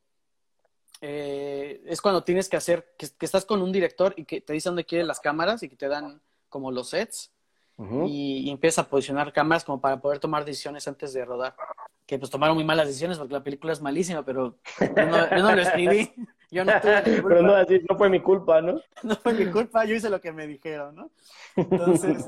eh, es cuando tienes que hacer, que, estás con un director y que te dice dónde quieren las cámaras y que te dan como los sets y, empiezas a posicionar cámaras como para poder tomar decisiones antes de rodar. Que pues tomaron muy malas decisiones porque la película es malísima, pero yo no, lo escribí. Yo no tuve. Pero no, así no fue mi culpa, ¿no? no fue mi culpa, yo hice lo que me dijeron, ¿no? Entonces,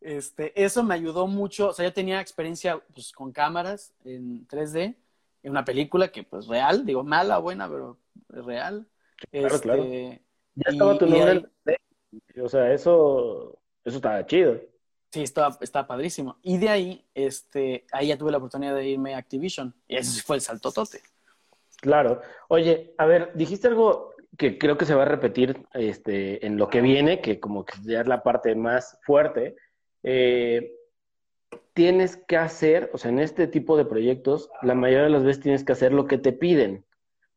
este, eso me ayudó mucho. O sea, yo tenía experiencia pues, con cámaras en 3D, en una película que, pues, real, digo, mala, buena, pero real. Claro, claro. Este, ya estaba tu nombre. O sea, eso, eso estaba chido. Sí, estaba, estaba padrísimo. Y de ahí, este, ahí ya tuve la oportunidad de irme a Activision. Y ese fue el saltotote. Claro. Oye, a ver, dijiste algo que creo que se va a repetir este, en lo que viene, que como que ya es la parte más fuerte. Eh, tienes que hacer, o sea, en este tipo de proyectos, la mayoría de las veces tienes que hacer lo que te piden,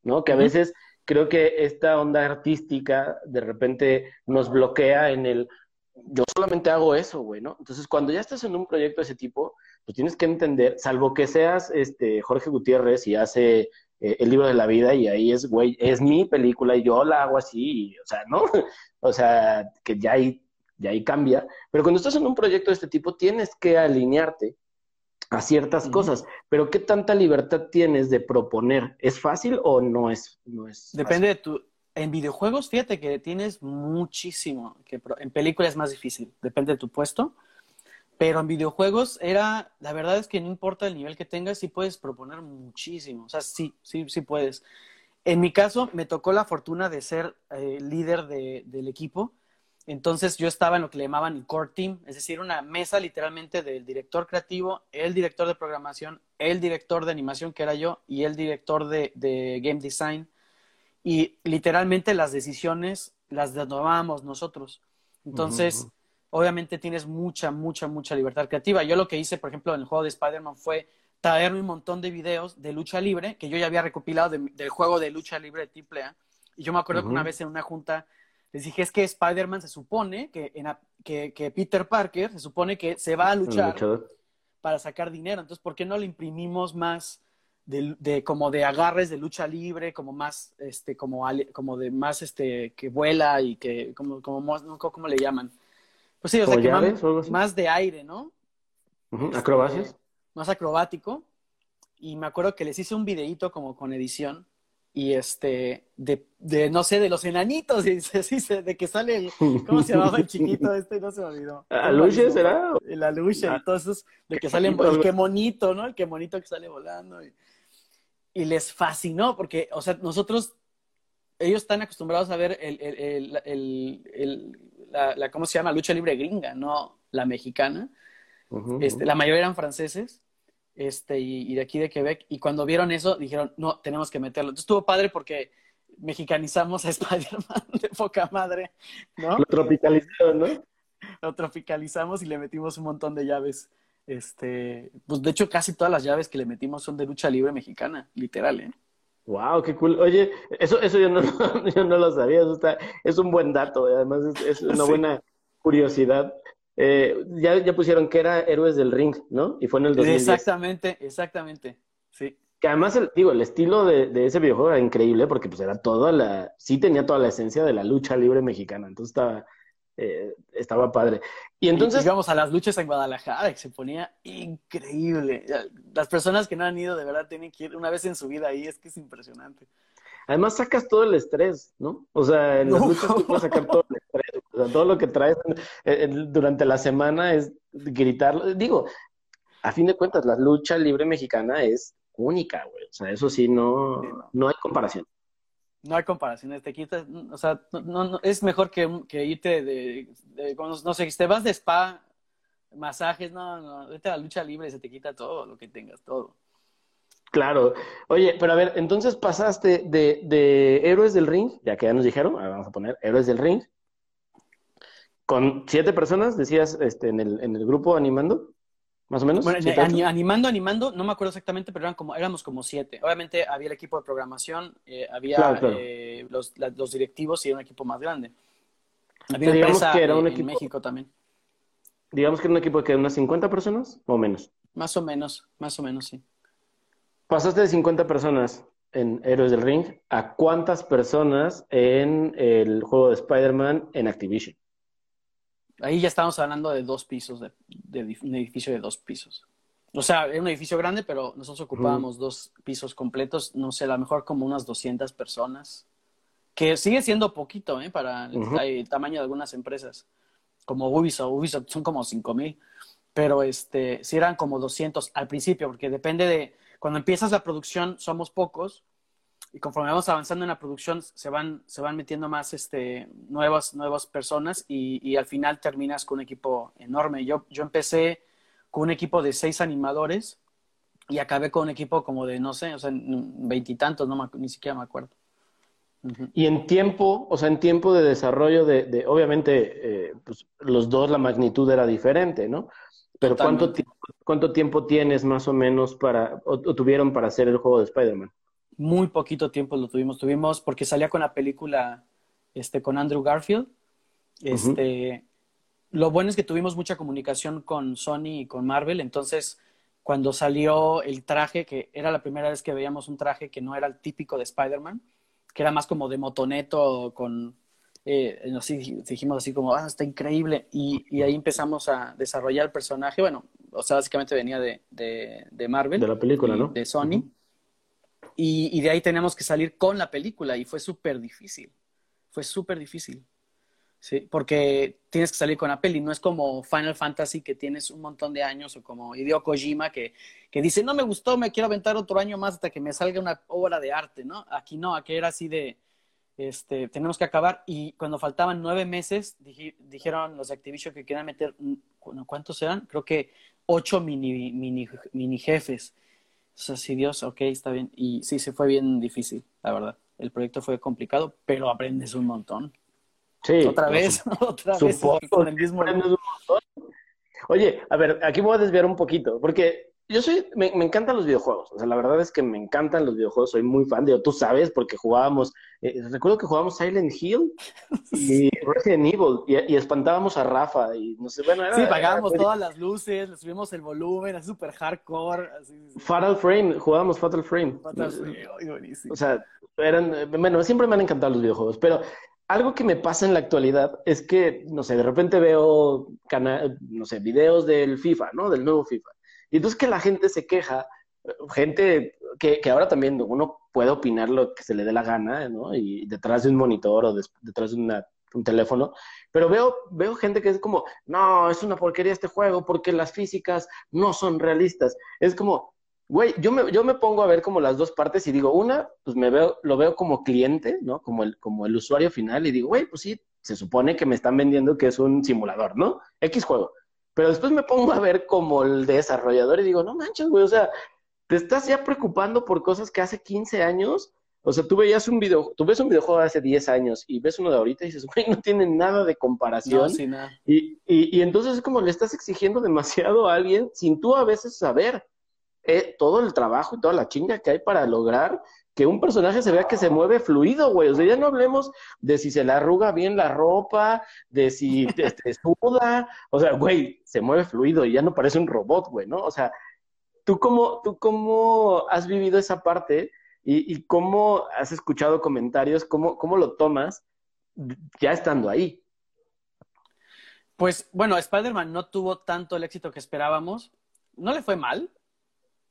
¿no? Que a veces creo que esta onda artística de repente nos bloquea en el, yo solamente hago eso, güey, ¿no? Entonces, cuando ya estás en un proyecto de ese tipo, pues tienes que entender, salvo que seas este Jorge Gutiérrez y hace eh, el libro de la vida y ahí es, güey, es mi película y yo la hago así, o sea, ¿no? o sea, que ya ahí, ya ahí cambia. Pero cuando estás en un proyecto de este tipo, tienes que alinearte a ciertas cosas. Pero ¿qué tanta libertad tienes de proponer? ¿Es fácil o no es? No es Depende de tu... En videojuegos, fíjate que tienes muchísimo, que en películas es más difícil, depende de tu puesto. Pero en videojuegos era, la verdad es que no importa el nivel que tengas, sí puedes proponer muchísimo. O sea, sí, sí, sí puedes. En mi caso, me tocó la fortuna de ser eh, líder de, del equipo entonces yo estaba en lo que le llamaban el core team, es decir, una mesa literalmente del director creativo, el director de programación, el director de animación que era yo y el director de, game design. Y literalmente las decisiones las tomábamos nosotros. Entonces, obviamente tienes mucha, mucha, mucha libertad creativa. Yo lo que hice, por ejemplo, en el juego de Spider-Man fue traerme un montón de videos de lucha libre que yo ya había recopilado del juego de lucha libre de AAA. Y yo me acuerdo que una vez en una junta les dije, es que Spider-Man se supone que, que, Peter Parker se supone que se va a luchar para sacar dinero. Entonces, ¿por qué no le imprimimos más de, como de agarres de lucha libre, como más, este, como, como de más, este, que vuela y que, como, como, ¿cómo le llaman? Pues sí, o sea, que más, de aire, ¿no? Acrobacias. Este, más acrobático. Y me acuerdo que les hice un videíto como con edición y este, de, de, no sé, de los enanitos, y de que sale el, ¿cómo se llamaba el chiquito este? No se me olvidó. ¿Aluche será? El Aluche, ah, entonces, de que sale, el que monito, ¿no? El que monito que sale volando. Y, y, les fascinó, porque, o sea, nosotros, ellos están acostumbrados a ver el, el, el, la, la, ¿cómo se llama? Lucha libre gringa, no la mexicana. este, la mayoría eran franceses este, y, de aquí de Quebec. Y cuando vieron eso, dijeron, no, tenemos que meterlo. Entonces estuvo padre porque mexicanizamos a Spider-Man de poca madre, ¿no? Lo tropicalizamos, ¿no? Lo tropicalizamos y le metimos un montón de llaves. Este, pues de hecho casi todas las llaves que le metimos son de lucha libre mexicana, literal, ¿eh? Wow, qué cool. Oye, eso, eso yo no, yo no lo sabía, eso está, es un buen dato, además es, una buena curiosidad. Eh, ya, ya pusieron que era Héroes del Ring, ¿no? Y fue en el 2010. Exactamente, exactamente, sí. Que además, el, digo, el estilo de, de, ese videojuego era increíble porque pues era toda la, sí tenía toda la esencia de la lucha libre mexicana, entonces estaba, eh, estaba padre. Y entonces... íbamos a las luchas en Guadalajara, que se ponía increíble. Las personas que no han ido de verdad tienen que ir una vez en su vida ahí, es que es impresionante. Además sacas todo el estrés, ¿no? O sea, en las luchas tú puedes sacar todo el sea, todo lo que traes durante la semana es gritar. Digo, a fin de cuentas, la lucha libre mexicana es única, güey. O sea, eso sí, no, no hay comparación. No hay comparación. Te quitas, o sea, no, es mejor que, irte de, no sé, te vas de spa, masajes, no, no, vete a la lucha libre y se te quita todo lo que tengas, todo. Claro. Oye, pero a ver, entonces pasaste de, de Héroes del Ring, ya que ya nos dijeron, vamos a poner Héroes del Ring, con siete personas, decías, este, en el, en el grupo animando, más o menos. Bueno, animando, animando, no me acuerdo exactamente, pero eran como, éramos como siete. Obviamente había el equipo de programación, eh, había eh, los, los, directivos y era un equipo más grande. Había una que era un equipo, en México también. Digamos que era un equipo que unas 50 personas o menos. Más o menos, más o menos, sí. Pasaste de 50 personas en Héroes del Ring a cuántas personas en el juego de Spider-Man en Activision. Ahí ya estamos hablando de dos pisos, de, un edificio de dos pisos. O sea, era un edificio grande, pero nosotros ocupábamos dos pisos completos, no sé, a lo mejor como unas 200 personas. que sigue siendo poquito, ¿eh? Para el, tamaño de algunas empresas, como Ubisoft, Ubisoft son como 5 mil, pero este, sí eran como 200 al principio, porque depende de, cuando empiezas la producción somos pocos, y conforme vamos avanzando en la producción se van, se van metiendo más este, nuevas, nuevas personas y, y al final terminas con un equipo enorme. Yo, yo empecé con un equipo de seis animadores y acabé con un equipo como de, no sé, o sea, veintitantos, no ni siquiera me acuerdo. Y en tiempo, o sea, en tiempo de desarrollo de, obviamente, eh, pues los dos la magnitud era diferente, ¿no? Pero ¿cuánto, ¿cuánto tiempo tienes más o menos para, o tuvieron para hacer el juego de Spider-Man? Muy poquito tiempo lo tuvimos. Tuvimos, porque salía con la película este, con Andrew Garfield. Este, Lo bueno es que tuvimos mucha comunicación con Sony y con Marvel. Entonces, cuando salió el traje, que era la primera vez que veíamos un traje que no era el típico de Spider-Man, que era más como de motoneto con... Eh, dijimos así como, ah, está increíble. Y, ahí empezamos a desarrollar el personaje. Bueno, o sea, básicamente venía de, de, Marvel. De la película, ¿no? De Sony. Y, de ahí teníamos que salir con la película y fue súper difícil. Fue súper difícil. Sí, porque tienes que salir con la peli. No es como Final Fantasy que tienes un montón de años o como Hideo Kojima que, que dice, no me gustó, me quiero aventar otro año más hasta que me salga una obra de arte, ¿no? Aquí no, aquí era así de, este, tenemos que acabar. Y cuando faltaban nueve meses, dijeron los Activision que querían meter, ¿cuántos eran? Creo que ocho mini, mini, mini jefes. O sea, sí, Dios, ok, está bien. Y sí, se fue bien difícil, la verdad. El proyecto fue complicado, pero aprendes un montón. Sí. Otra vez, otra vez con el mismo. Oye, a ver, aquí voy a desviar un poquito, porque yo soy, me, me, encantan los videojuegos. O sea, la verdad es que me encantan los videojuegos. Soy muy fan de, tú sabes, porque jugábamos, eh, recuerdo que jugábamos Silent Hill y Resident Evil y, espantábamos a Rafa y no sé, bueno, Sí, pagábamos todas las luces, le subimos el volumen, así súper hardcore. Fatal Frame, jugábamos Fatal Frame. Fatal Frame, buenísimo. O sea, eran, bueno, siempre me han encantado los videojuegos, pero algo que me pasa en la actualidad es que, no sé, de repente veo, no sé, videos del FIFA, ¿no? Del nuevo FIFA y entonces que la gente se queja, gente que, que, ahora también uno puede opinar lo que se le dé la gana, ¿no? Y detrás de un monitor o detrás de un teléfono, pero veo, veo gente que es como, no, es una porquería este juego porque las físicas no son realistas. Es como, güey, yo me, yo me pongo a ver como las dos partes y digo, una, pues me veo, lo veo como cliente, ¿no? Como el, como el usuario final y digo, güey, pues sí, se supone que me están vendiendo que es un simulador, ¿no? X juego. Pero después me pongo a ver como el desarrollador y digo, no manches, güey, o sea, te estás ya preocupando por cosas que hace 15 años. O sea, tú veías un video, tú ves un videojuego de hace 10 años y ves uno de ahorita y dices, güey, no tiene nada de comparación. No, nada. Y, y, y, entonces es como le estás exigiendo demasiado a alguien sin tú a veces saber eh, todo el trabajo y toda la chinga que hay para lograr que un personaje se vea que se mueve fluido, güey. O sea, ya no hablemos de si se le arruga bien la ropa, de si te, suda. O sea, güey, se mueve fluido y ya no parece un robot, güey, ¿no? O sea, ¿tú cómo, tú cómo has vivido esa parte y, cómo has escuchado comentarios, cómo, cómo lo tomas ya estando ahí? Pues bueno, Spider-Man no tuvo tanto el éxito que esperábamos. No le fue mal,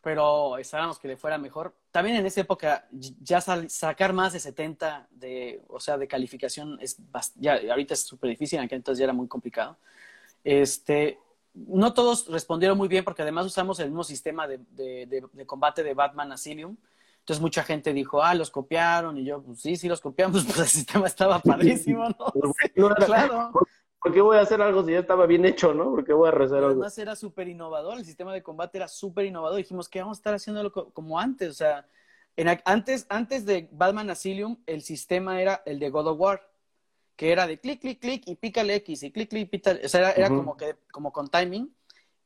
pero esperábamos que le fuera mejor. También en esa época ya sacar más de 70 de, o sea, de calificación es ya ahorita es súper difícil, en aquel entonces ya era muy complicado. Este, no todos respondieron muy bien porque además usamos el mismo sistema de, de, de, combate de Batman Asylum. Entonces mucha gente dijo, ah, los copiaron. Y yo, pues sí, sí los copiamos, pues el sistema estaba padrísimo, ¿no? claro. ¿Por qué voy a hacer algo si ya estaba bien hecho, no? ¿Por qué voy a rezar algo? Además era súper innovador, el sistema de combate era súper innovador. Dijimos que vamos a estar haciéndolo como antes. O sea, antes, antes de Batman Asylum, el sistema era el de God of War, que era de clic, clic, clic y pícale X y clic, clic, pícale. O sea, era, como, que, como con timing.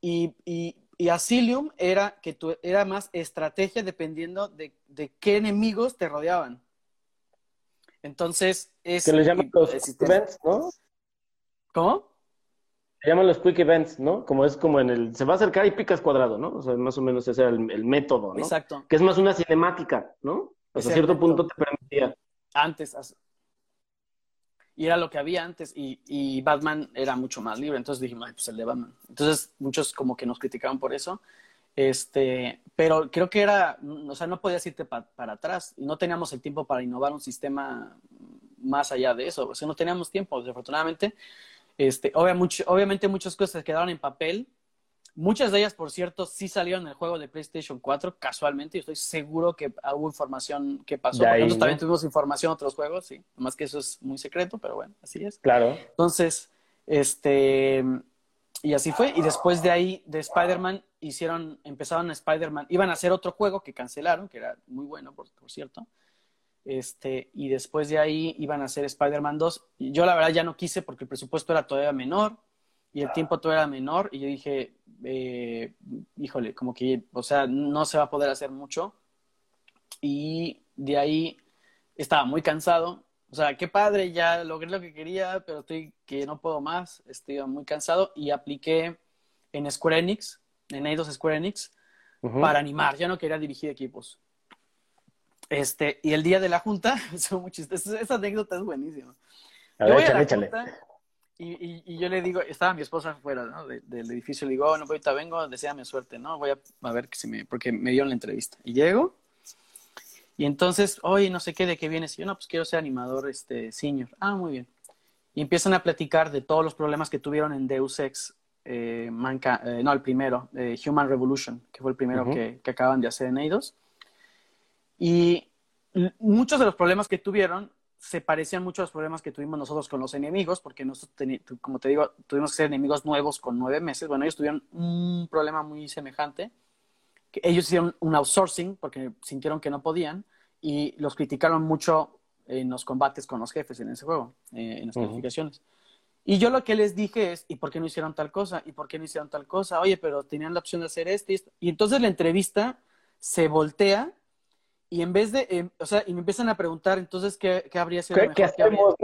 Y, y, y, Asylum era que tú, era más estrategia dependiendo de, de qué enemigos te rodeaban. Entonces, es. Que le llaman los events, ¿no? ¿Cómo? Se llaman los quick events, ¿no? Como es como en el, se va a acercar y picas cuadrado, ¿no? O sea, más o menos ese era el, método, ¿no? Exacto. Que es más una cinemática, ¿no? a cierto punto te permitía. Antes, y era lo que había antes, y, y Batman era mucho más libre, entonces dijimos, pues el de Batman. Entonces muchos como que nos criticaban por eso, este, pero creo que era, o sea, no podías irte para atrás, y no teníamos el tiempo para innovar un sistema más allá de eso, o sea, no teníamos tiempo, desafortunadamente. Este, obviamente muchas cosas quedaron en papel, Muchas de ellas, por cierto, sí salieron en el juego de PlayStation 4 casualmente. Y estoy seguro que hubo información que pasó. Nosotros también tuvimos información en otros juegos, sí. Más que eso es muy secreto, pero bueno, así es. Claro. Entonces, este. Y así fue. Y después de ahí, de Spider-Man, hicieron, empezaron a Spider-Man. Iban a hacer otro juego que cancelaron, que era muy bueno, por, por cierto. Este, y después de ahí iban a hacer Spider-Man 2. Y yo la verdad ya no quise porque el presupuesto era todavía menor y el tiempo todavía era menor. Y yo dije, eh, híjole, como que, o sea, no se va a poder hacer mucho. Y de ahí estaba muy cansado. O sea, qué padre, ya logré lo que quería, pero estoy que no puedo más. Estoy muy cansado y apliqué en Square Enix, en Eidos Square Enix, para animar. Ya no quería dirigir equipos. Este, y el día de la junta, esa anécdota es buenísima. A ver, échale, échale. Y, y, yo le digo, estaba mi esposa afuera ¿no? del edificio, le digo, oh, no, ahorita vengo, deseame suerte, ¿no? Voy a, a ver si me, porque me dio la entrevista. Y llego, y entonces, oye, no sé qué, de qué vienes. Y yo, no, pues quiero ser animador, este, senior. Ah, muy bien. Y empiezan a platicar de todos los problemas que tuvieron en Deus Ex, eh, Manca, eh, no, el primero, eh, Human Revolution, que fue el primero que, que, acaban de hacer en Eidos. Y muchos de los problemas que tuvieron se parecían mucho a los problemas que tuvimos nosotros con los enemigos, porque nosotros, como te digo, tuvimos que ser enemigos nuevos con nueve meses. Bueno, ellos tuvieron un problema muy semejante. Que ellos hicieron un outsourcing porque sintieron que no podían y los criticaron mucho en los combates con los jefes en ese juego, eh, en las calificaciones. Y yo lo que les dije es, ¿y por qué no hicieron tal cosa? ¿Y por qué no hicieron tal cosa? Oye, pero tenían la opción de hacer esto y esto. Y entonces la entrevista se voltea y en vez de, em, o sea, y me empiezan a preguntar, entonces, ¿qué, qué habría sido ¿Qué, mejor? ¿qué hacemos?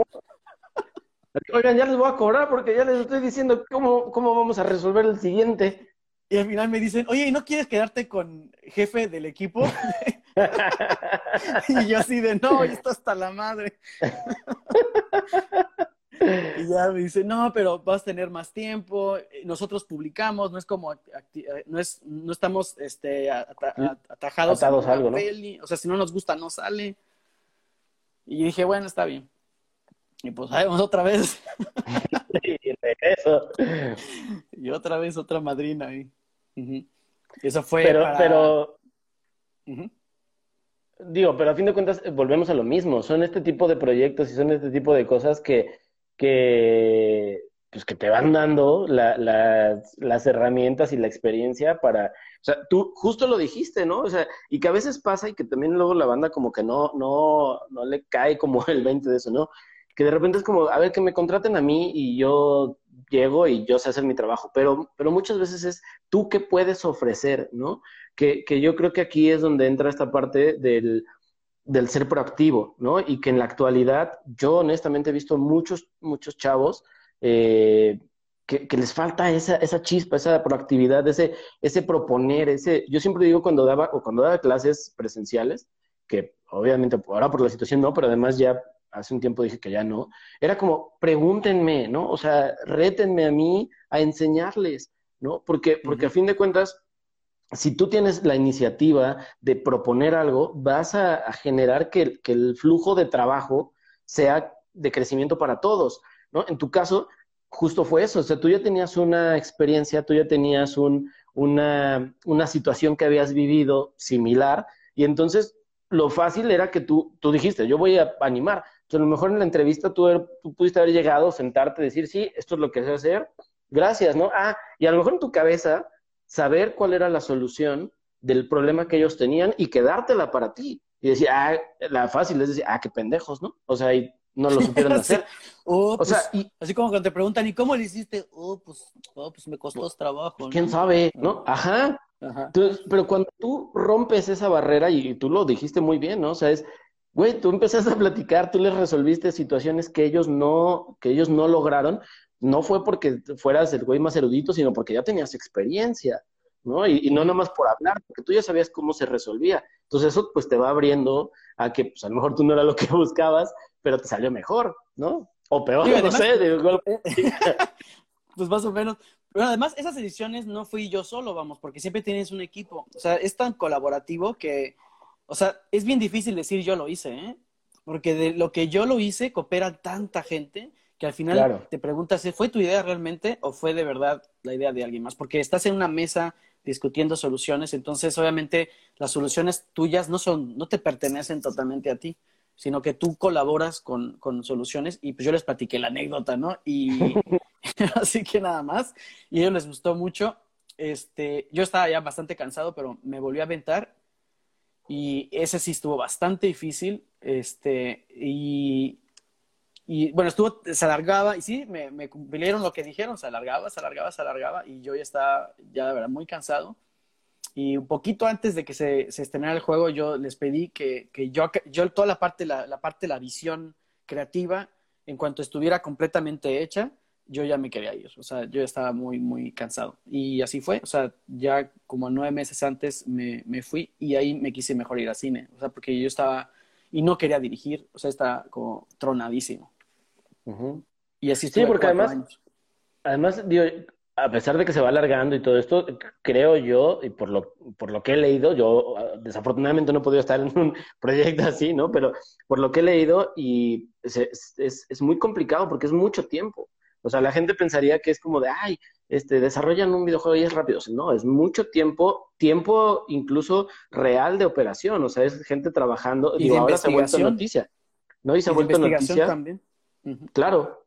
Oigan, ya les voy a cobrar porque ya les estoy diciendo cómo, cómo vamos a resolver el siguiente. Y al final me dicen, oye, ¿y no quieres quedarte con jefe del equipo? y yo así de, no, esto hasta la madre. Y ya me dice, no, pero vas a tener más tiempo, nosotros publicamos, no es como, eh, no, es, no estamos este, atajados a algo, ¿no? o sea, si no nos gusta, no sale. Y dije, bueno, está bien. Y pues vamos otra vez. y regreso. Y otra vez otra madrina ahí. Eso fue. Pero, pero. Digo, pero a fin de cuentas eh, volvemos a lo mismo. Son este tipo de proyectos y son este tipo de cosas que que, pues, que te van dando las herramientas y la experiencia para, o sea, tú justo lo dijiste, ¿no? O sea, y que a veces pasa y que también luego la banda como que no, no, no le cae como el 20 de eso, ¿no? Que de repente es como, a ver, que me contraten a mí y yo llego y yo sé hacer mi trabajo, pero, pero muchas veces es tú qué puedes ofrecer, ¿no? Que, que yo creo que aquí es donde entra esta parte del, del ser proactivo, ¿no? Y que en la actualidad yo honestamente he visto muchos, muchos chavos eh, que, les falta esa, esa chispa, esa proactividad, ese, ese proponer, ese... Yo siempre digo cuando daba, o cuando daba clases presenciales, que obviamente ahora por la situación no, pero además ya hace un tiempo dije que ya no, era como, pregúntenme, ¿no? O sea, rétenme a mí a enseñarles, ¿no? Porque, porque a fin de cuentas, si tú tienes la iniciativa de proponer algo, vas a, generar que, el flujo de trabajo sea de crecimiento para todos, ¿no? En tu caso, justo fue eso, o sea, tú ya tenías una experiencia, tú ya tenías una, situación que habías vivido similar, y entonces lo fácil era que tú, tú dijiste, yo voy a animar. Entonces, a lo mejor en la entrevista tú, er, tú pudiste haber llegado, sentarte, decir, sí, esto es lo que sé hacer, gracias, ¿no? Ah, y a lo mejor en tu cabeza saber cuál era la solución del problema que ellos tenían y quedártela para ti. Y decir, ah, la fácil es decir, ah, qué pendejos, ¿no? O sea, y no lo supieron hacer. Oh, o sea, pues, y, así como cuando te preguntan, ¿y cómo lo hiciste? Oh, pues, oh, pues me costó trabajo. ¿Quién sabe? ¿No? Ajá. pero cuando tú rompes esa barrera, y, tú lo dijiste muy bien, ¿no? O sea, es, güey, tú empezaste a platicar, tú les resolviste situaciones que ellos no, que ellos no lograron, no fue porque fueras el güey más erudito, sino porque ya tenías experiencia, ¿no? Y, no nomás por hablar, porque tú ya sabías cómo se resolvía. Entonces eso pues te va abriendo a que pues a lo mejor tú no era lo que buscabas, pero te salió mejor, ¿no? O peor, no sé, de golpe. pues más o menos. Pero además esas ediciones no fui yo solo, vamos, porque siempre tienes un equipo. O sea, es tan colaborativo que, o sea, es bien difícil decir yo lo hice, ¿eh? Porque de lo que yo lo hice, coopera tanta gente que al final te preguntas, ¿fue tu idea realmente o fue de verdad la idea de alguien más? Porque estás en una mesa discutiendo soluciones, entonces obviamente las soluciones tuyas no son, no te pertenecen totalmente a ti, sino que tú colaboras con, con soluciones y pues yo les platiqué la anécdota, ¿no? Y así que nada más, y a ellos les gustó mucho. Este, yo estaba ya bastante cansado, pero me volví a aventar y ese sí estuvo bastante difícil, este, y y bueno, estuvo, se alargaba y sí, me, cumplieron lo que dijeron, se alargaba, se alargaba, se alargaba y yo ya estaba, ya de verdad, muy cansado. Y un poquito antes de que se, estrenara el juego, yo les pedí que, que yo, yo toda la parte, la, la parte la visión creativa, en cuanto estuviera completamente hecha, yo ya me quería ir. O sea, yo estaba muy, muy cansado. Y así fue. O sea, ya como nueve meses antes me, me fui y ahí me quise mejor ir al cine. O sea, porque yo estaba y no quería dirigir. O sea, estaba como tronadísimo. Y así Sí, porque además, además, a pesar de que se va alargando y todo esto, creo yo, y por lo, por lo que he leído, yo ah, desafortunadamente no he podido estar en un proyecto así, ¿no? Pero por lo que he leído, y es, es, muy complicado porque es mucho tiempo. O sea, la gente pensaría que es como de, ay, este, desarrollan un videojuego y es rápido. No, es mucho tiempo, tiempo incluso real de operación. O sea, es gente trabajando. Y ahora se ha vuelto noticia. ¿No? Y se ha vuelto noticia. También. Claro.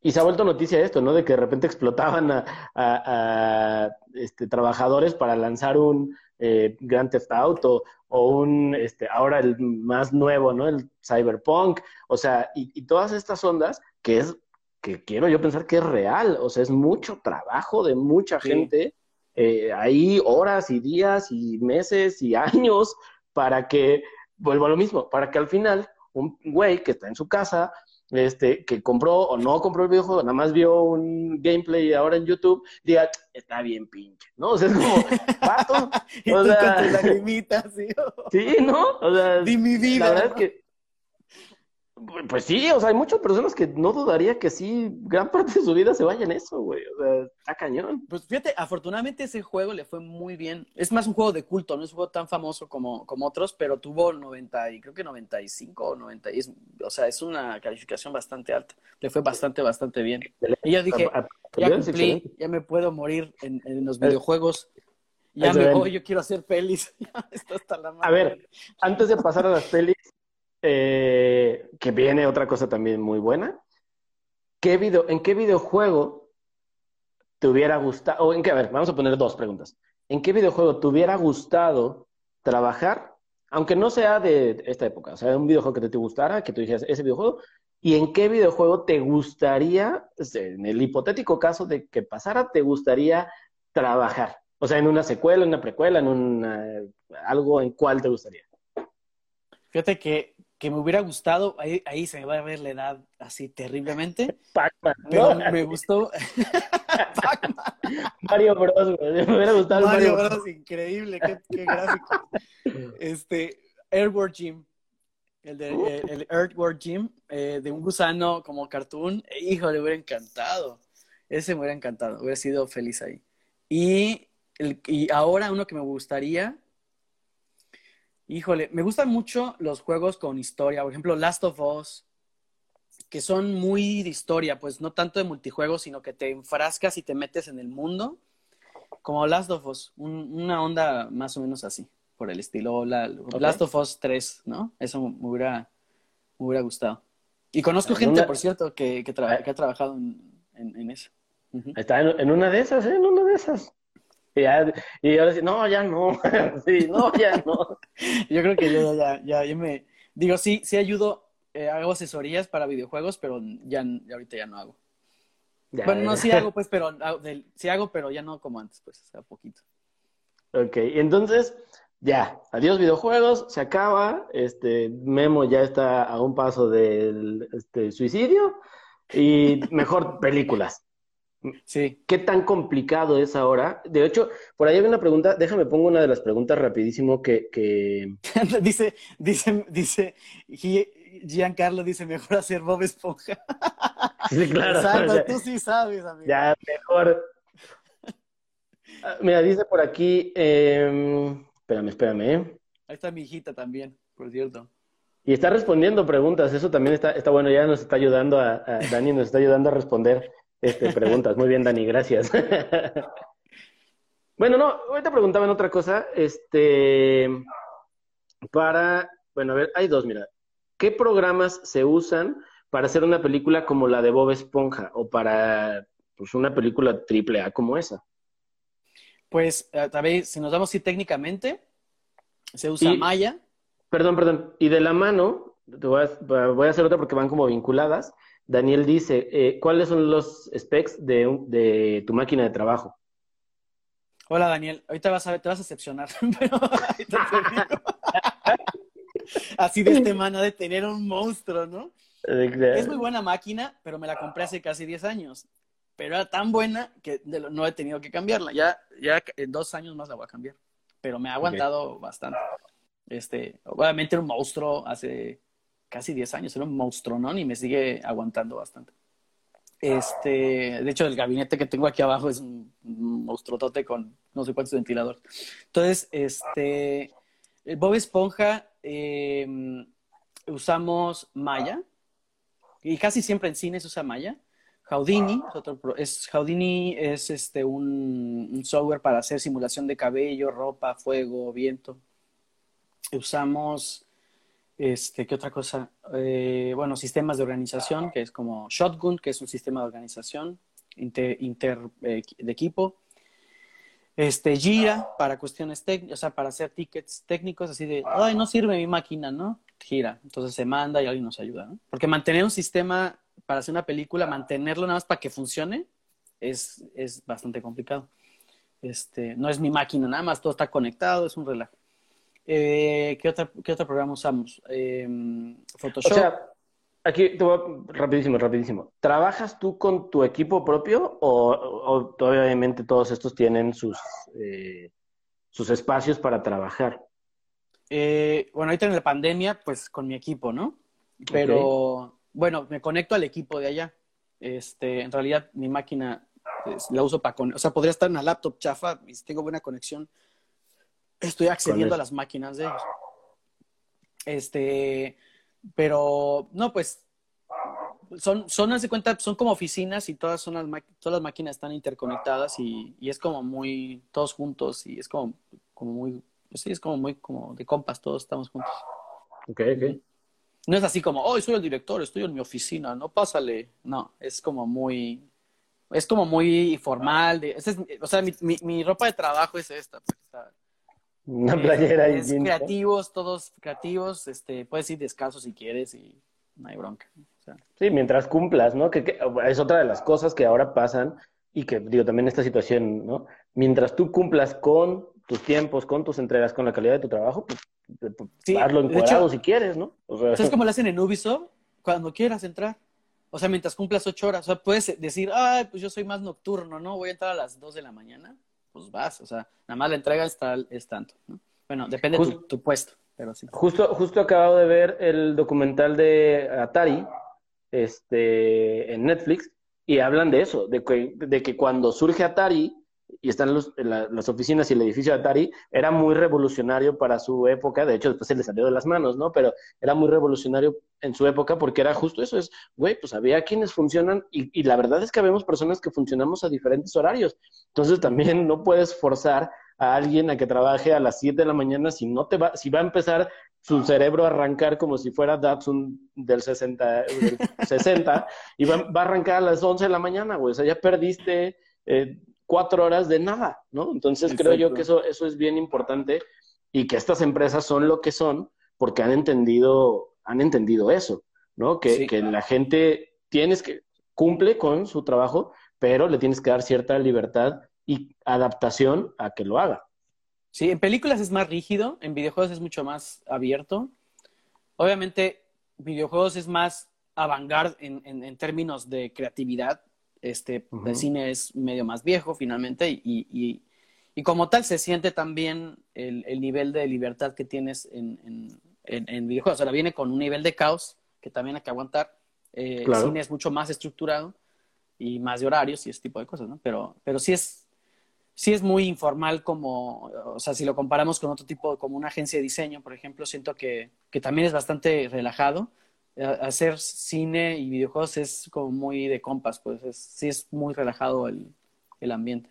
Y se ha vuelto noticia esto, ¿no? De que de repente explotaban a, este, trabajadores para lanzar un eh, Grand Theft Auto o un, este, ahora el más nuevo, ¿no? El Cyberpunk. O sea, y, todas estas ondas que es, que quiero yo pensar que es real. O sea, es mucho trabajo de mucha gente. Eh, ahí horas y días y meses y años para que, vuelvo a lo mismo, para que al final un güey que está en su casa este, que compró o no compró el videojuego, nada más vio un gameplay ahora en YouTube, diga, está bien pinche, ¿no? O sea, es como, pato. y o sea, con lagrimitas, ¿sí? sí, ¿no? O sea, Di mi vida. La verdad es que pues sí, o sea, hay muchas personas que no dudaría que sí, gran parte de su vida se vaya en eso, güey. O sea, está cañón. Pues fíjate, afortunadamente ese juego le fue muy bien. Es más un juego de culto, no es un juego tan famoso como, como otros, pero tuvo 90 y creo que 95 o 90. Y o sea, es una calificación bastante alta. Le fue bastante, bastante bien. Y yo dije, ya cumplí, ya me puedo morir en, en los videojuegos. Ya me voy, yo quiero hacer pelis. Esto está la A ver, antes de pasar a las pelis, eh, que viene otra cosa también muy buena. ¿Qué video, ¿En qué videojuego te hubiera gustado? O en qué, a ver, vamos a poner dos preguntas. ¿En qué videojuego te hubiera gustado trabajar, aunque no sea de esta época? O sea, un videojuego que te, gustara, que tú dijeras ese videojuego. ¿Y en qué videojuego te gustaría, en el hipotético caso de que pasara, te gustaría trabajar? O sea, en una secuela, en una precuela, en un algo en cuál te gustaría. Fíjate que que me hubiera gustado, ahí, ahí, se me va a ver la edad así terriblemente. Pac-Man. Pero me gustó. Mario Bros. Me hubiera gustado Mario, Mario Bros. Increíble, qué, qué gráfico. Este, Airworld Gym. El de uh. el, Earthworm Gym, eh, de un gusano como cartoon. Hijo, le hubiera encantado. Ese me hubiera encantado. Hubiera sido feliz ahí. Y, el, y ahora uno que me gustaría Híjole, me gustan mucho los juegos con historia, por ejemplo, Last of Us, que son muy de historia, pues no tanto de multijuegos, sino que te enfrascas y te metes en el mundo, como Last of Us, una onda más o menos así, por el estilo Last of Us 3, ¿no? Eso me hubiera, me hubiera gustado. Y conozco gente, por cierto, que, que, ha trabajado en, eso. Está en, una de esas, ¿eh? En una de esas. Y, ahora sí, no, ya no. sí, no, ya no. Yo creo que yo ya, ya, ya me. Digo, sí, sí ayudo, eh, hago asesorías para videojuegos, pero ya, ahorita ya no hago. bueno, no, sí hago, pues, pero ah, sí hago, pero ya no como antes, pues, o sea, poquito. Ok, entonces, ya, adiós videojuegos, se acaba, este, Memo ya está a un paso del este, suicidio y mejor películas. Sí. ¿Qué tan complicado es ahora? De hecho, por ahí hay una pregunta, déjame pongo una de las preguntas rapidísimo que... que... dice, dice, dice, Giancarlo dice, mejor hacer Bob Esponja. sí, claro. Exacto, tú sí sabes, amigo. Ya, mejor. Ah, mira, dice por aquí, eh... espérame, espérame. Ahí está mi hijita también, por cierto. Y está respondiendo preguntas, eso también está, está bueno, ya nos está ayudando a, Dani, nos está ayudando a responder este, preguntas. Muy bien, Dani, gracias. bueno, no, ahorita preguntaban otra cosa, este, para, bueno, a ver, hay dos, mira, ¿qué programas se usan para hacer una película como la de Bob Esponja o para pues, una película triple A como esa? Pues, tal vez, si nos damos así técnicamente, se usa Maya. Perdón, perdón. Y de la mano, voy, a, hacer otra porque van como vinculadas. Daniel dice, eh, ¿cuáles son los specs de, de, tu máquina de trabajo? Hola, Daniel. Ahorita vas a, te vas a decepcionar, pero Así de este mano de tener un monstruo, ¿no? Es muy buena máquina, pero me la compré hace casi 10 años. Pero era tan buena que no he tenido que cambiarla. Ya, ya en dos años más la voy a cambiar. Pero me ha aguantado bastante. Este, obviamente era un monstruo hace casi 10 años, era un monstruo, ¿no? Y me sigue aguantando bastante. Este, de hecho, el gabinete que tengo aquí abajo es un, monstruotote con no sé cuántos ventiladores. Entonces, este, Bob Esponja, em, usamos Maya, y casi siempre en cine se usa Maya. Houdini, es, Houdini es este, un, software para hacer simulación de cabello, ropa, fuego, viento. Usamos, este, ¿qué otra cosa? Eh, bueno, sistemas de organización, que es como Shotgun, que es un sistema de organización inter, eh, de equipo. Este, Gira para cuestiones técnicas, o sea, para hacer tickets técnicos, así de, ay, no sirve mi máquina, ¿no? Gira. Entonces se manda y alguien nos ayuda, ¿no? Porque mantener un sistema para hacer una película, mantenerlo nada más para que funcione, es, es bastante complicado. Este, no es mi máquina, nada más todo está conectado, es un relajo. Eh, ¿qué, otra, ¿Qué otro programa usamos? Eh, Photoshop. O sea, aquí te voy rapidísimo, rapidísimo. ¿Trabajas tú con tu equipo propio o, o obviamente todos estos tienen sus, eh, sus espacios para trabajar? Eh, bueno, ahorita en la pandemia, pues con mi equipo, ¿no? Pero bueno, me conecto al equipo de allá. Este, en realidad mi máquina pues, la uso para, o sea, podría estar en la laptop chafa y si tengo buena conexión, estoy accediendo a las máquinas de ellos. Este, pero no, pues son, son, de cuenta, son como oficinas y todas son las, todas las máquinas están interconectadas y, y, es como muy, todos juntos y es como, como muy, pues sí, es como muy, como de compas, todos estamos juntos. Ok, ok. No es así como, oh, soy el director, estoy en mi oficina, no pásale. No, es como muy, es como muy formal. De, es, o sea, mi, mi, ropa de trabajo es esta. Pues, Una playera es, es creativos, todos creativos. Este, puedes ir descalzo si quieres y no hay bronca. Sí, mientras cumplas, ¿no? Que, que, es otra de las cosas que ahora pasan y que, digo, también esta situación, ¿no? Mientras tú cumplas con tus tiempos, con tus entregas, con la calidad de tu trabajo, pues, sí, hazlo si quieres, ¿no? O sea, ¿Sabes cómo lo hacen en Ubisoft? Cuando quieras entrar. O sea, mientras cumplas ocho horas. O sea, puedes decir, ay, pues yo soy más nocturno, ¿no? Voy a entrar a las dos de la mañana. Pues vas, o sea, nada más la entrega está, es tanto, ¿no? Bueno, depende de tu, puesto, pero sí. Justo, justo acabo de ver el documental de Atari, este, en Netflix, y hablan de eso, de que, de que cuando surge Atari, y están los, las oficinas y el edificio de Atari, era muy revolucionario para su época, de hecho después se le salió de las manos, ¿no? Pero era muy revolucionario en su época porque era justo eso, es, güey, pues había quienes funcionan y, y la verdad es que habemos personas que funcionamos a diferentes horarios, entonces también no puedes forzar a alguien a que trabaje a las 7 de la mañana si no te va, si va a empezar su cerebro a arrancar como si fuera Datsun del 60, del 60 y va, va, a arrancar a las 11 de la mañana, güey, o sea, ya perdiste... Eh, cuatro horas de nada, ¿no? Entonces creo yo que eso, eso es bien importante y que estas empresas son lo que son porque han entendido, han entendido eso, ¿no? Que, que la gente tienes que cumple con su trabajo, pero le tienes que dar cierta libertad y adaptación a que lo haga. Sí, en películas es más rígido, en videojuegos es mucho más abierto. Obviamente, videojuegos es más avant en, en términos de creatividad, este, El cine es medio más viejo finalmente y, y, y, como tal se siente también el, el nivel de libertad que tienes en, en, en, videojuegos. Ahora viene con un nivel de caos que también hay que aguantar. Eh, el cine es mucho más estructurado y más de horarios y ese tipo de cosas, ¿no? Pero, pero sí es, sí es muy informal como, o sea, si lo comparamos con otro tipo, como una agencia de diseño, por ejemplo, siento que, que también es bastante relajado. Hacer cine y videojuegos es como muy de compas, pues sí es muy relajado el, el ambiente.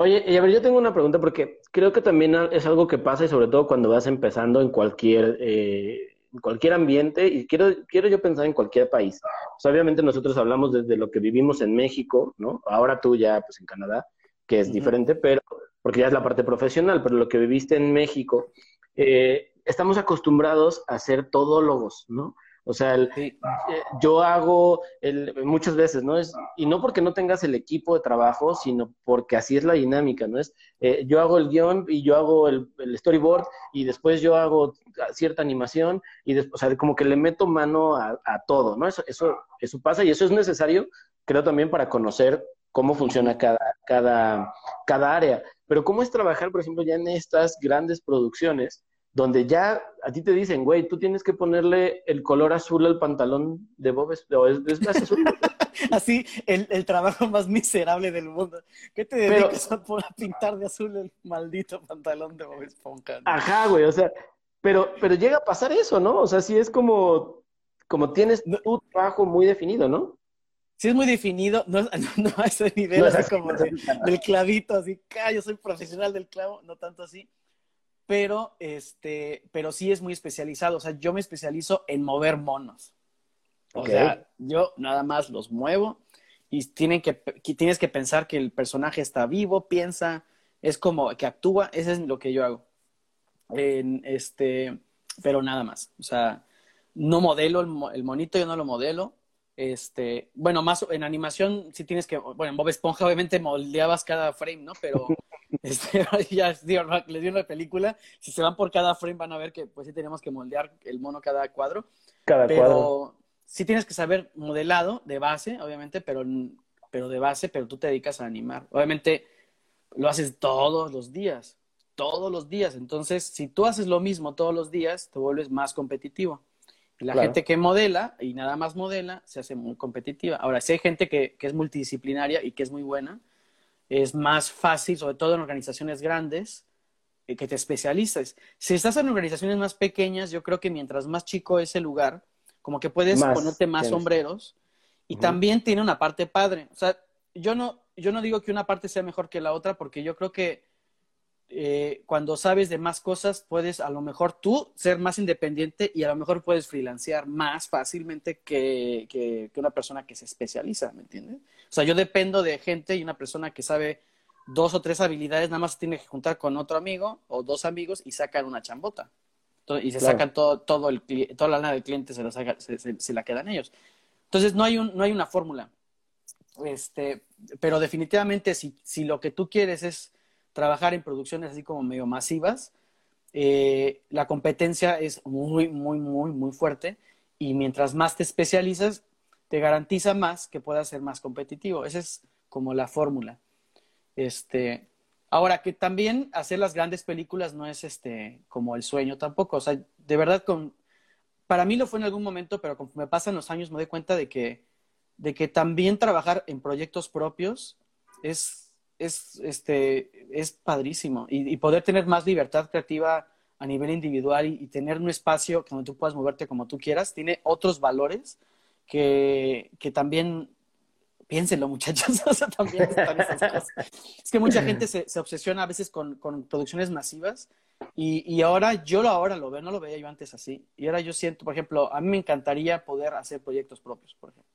Oye, y a ver, yo tengo una pregunta porque creo que también es algo que pasa y sobre todo cuando vas empezando en cualquier, eh, en cualquier ambiente y quiero, quiero yo pensar en cualquier país. Obviamente nosotros hablamos desde lo que vivimos en México, ¿no? Ahora tú ya pues en Canadá, que es diferente, pero porque ya es la parte profesional, pero lo que viviste en México, eh, estamos acostumbrados a ser todólogos, ¿no? O sea, eh, yo hago el, muchas veces, ¿no? Es, y no porque no tengas el equipo de trabajo, sino porque así es la dinámica, ¿no? Es, eh, yo hago el guion y yo hago el, storyboard y después yo hago cierta animación y después, o sea, como que le meto mano a, todo, ¿no? Eso, eso, eso pasa y eso es necesario, creo también para conocer cómo funciona cada, cada, cada área. Pero cómo es trabajar, por ejemplo, ya en estas grandes producciones donde ya a ti te dicen, güey, tú tienes que ponerle el color azul al pantalón de Bob Esponja. es, azul. Así, el, trabajo más miserable del mundo. ¿Qué te dedicas a, pintar de azul el maldito pantalón de Bob Esponja? Ajá, güey, o sea, pero, pero llega a pasar eso, ¿no? O sea, sí es como, como tienes tu trabajo muy definido, ¿no? Sí es muy definido, no, no, a ese nivel, así como del clavito, así, yo soy profesional del clavo, no tanto así pero, este, pero sí es muy especializado. O sea, yo me especializo en mover monos. O sea, yo nada más los muevo y tienen que, tienes que pensar que el personaje está vivo, piensa, es como que actúa, eso es lo que yo hago. En, este, pero nada más. O sea, no modelo el, el monito, yo no lo modelo. Este, bueno, más en animación sí tienes que, bueno, en Bob Esponja obviamente moldeabas cada frame, ¿no? Pero este, ya les di una película, si se van por cada frame van a ver que pues sí tenemos que moldear el mono cada cuadro. Cada pero cuadro. sí tienes que saber modelado de base, obviamente, pero, pero de base, pero tú te dedicas a animar. Obviamente lo haces todos los días, todos los días. Entonces, si tú haces lo mismo todos los días, te vuelves más competitivo. La gente que modela y nada más modela se hace muy competitiva. Ahora, si hay gente que, que, es multidisciplinaria y que es muy buena, es más fácil, sobre todo en organizaciones grandes, eh, que te especialices. Si estás en organizaciones más pequeñas, yo creo que mientras más chico es el lugar, como que puedes ponerte más sombreros y también tiene una parte padre. O sea, yo no, yo no digo que una parte sea mejor que la otra porque yo creo que eh, cuando sabes de más cosas, puedes a lo mejor tú ser más independiente y a lo mejor puedes freelancear más fácilmente que, que, una persona que se especializa, ¿me entiendes? O sea, yo dependo de gente y una persona que sabe dos o tres habilidades, nada más tiene que juntar con otro amigo o dos amigos y sacan una chambota. y se sacan todo, todo el, toda la lana del cliente, se la, se, la quedan ellos. Entonces, no hay, un, no hay una fórmula. Este, pero definitivamente, si, si lo que tú quieres es trabajar en producciones así como medio masivas, eh, la competencia es muy, muy, muy, muy fuerte y mientras más te especializas, te garantiza más que puedas ser más competitivo. Esa es como la fórmula. Este, ahora, que también hacer las grandes películas no es este, como el sueño tampoco. O sea, de verdad, con, para mí lo fue en algún momento, pero conforme pasan los años me doy cuenta de que, de que también trabajar en proyectos propios es es, este, es padrísimo. Y, poder tener más libertad creativa a nivel individual y, tener un espacio donde tú puedas moverte como tú quieras, tiene otros valores que, que también, piénsenlo muchachos, también están esas cosas. Es que mucha gente se, se obsesiona a veces con, con producciones masivas y, y, ahora yo lo ahora lo veo, no lo veía yo antes así. Y ahora yo siento, por ejemplo, a mí me encantaría poder hacer proyectos propios, por ejemplo.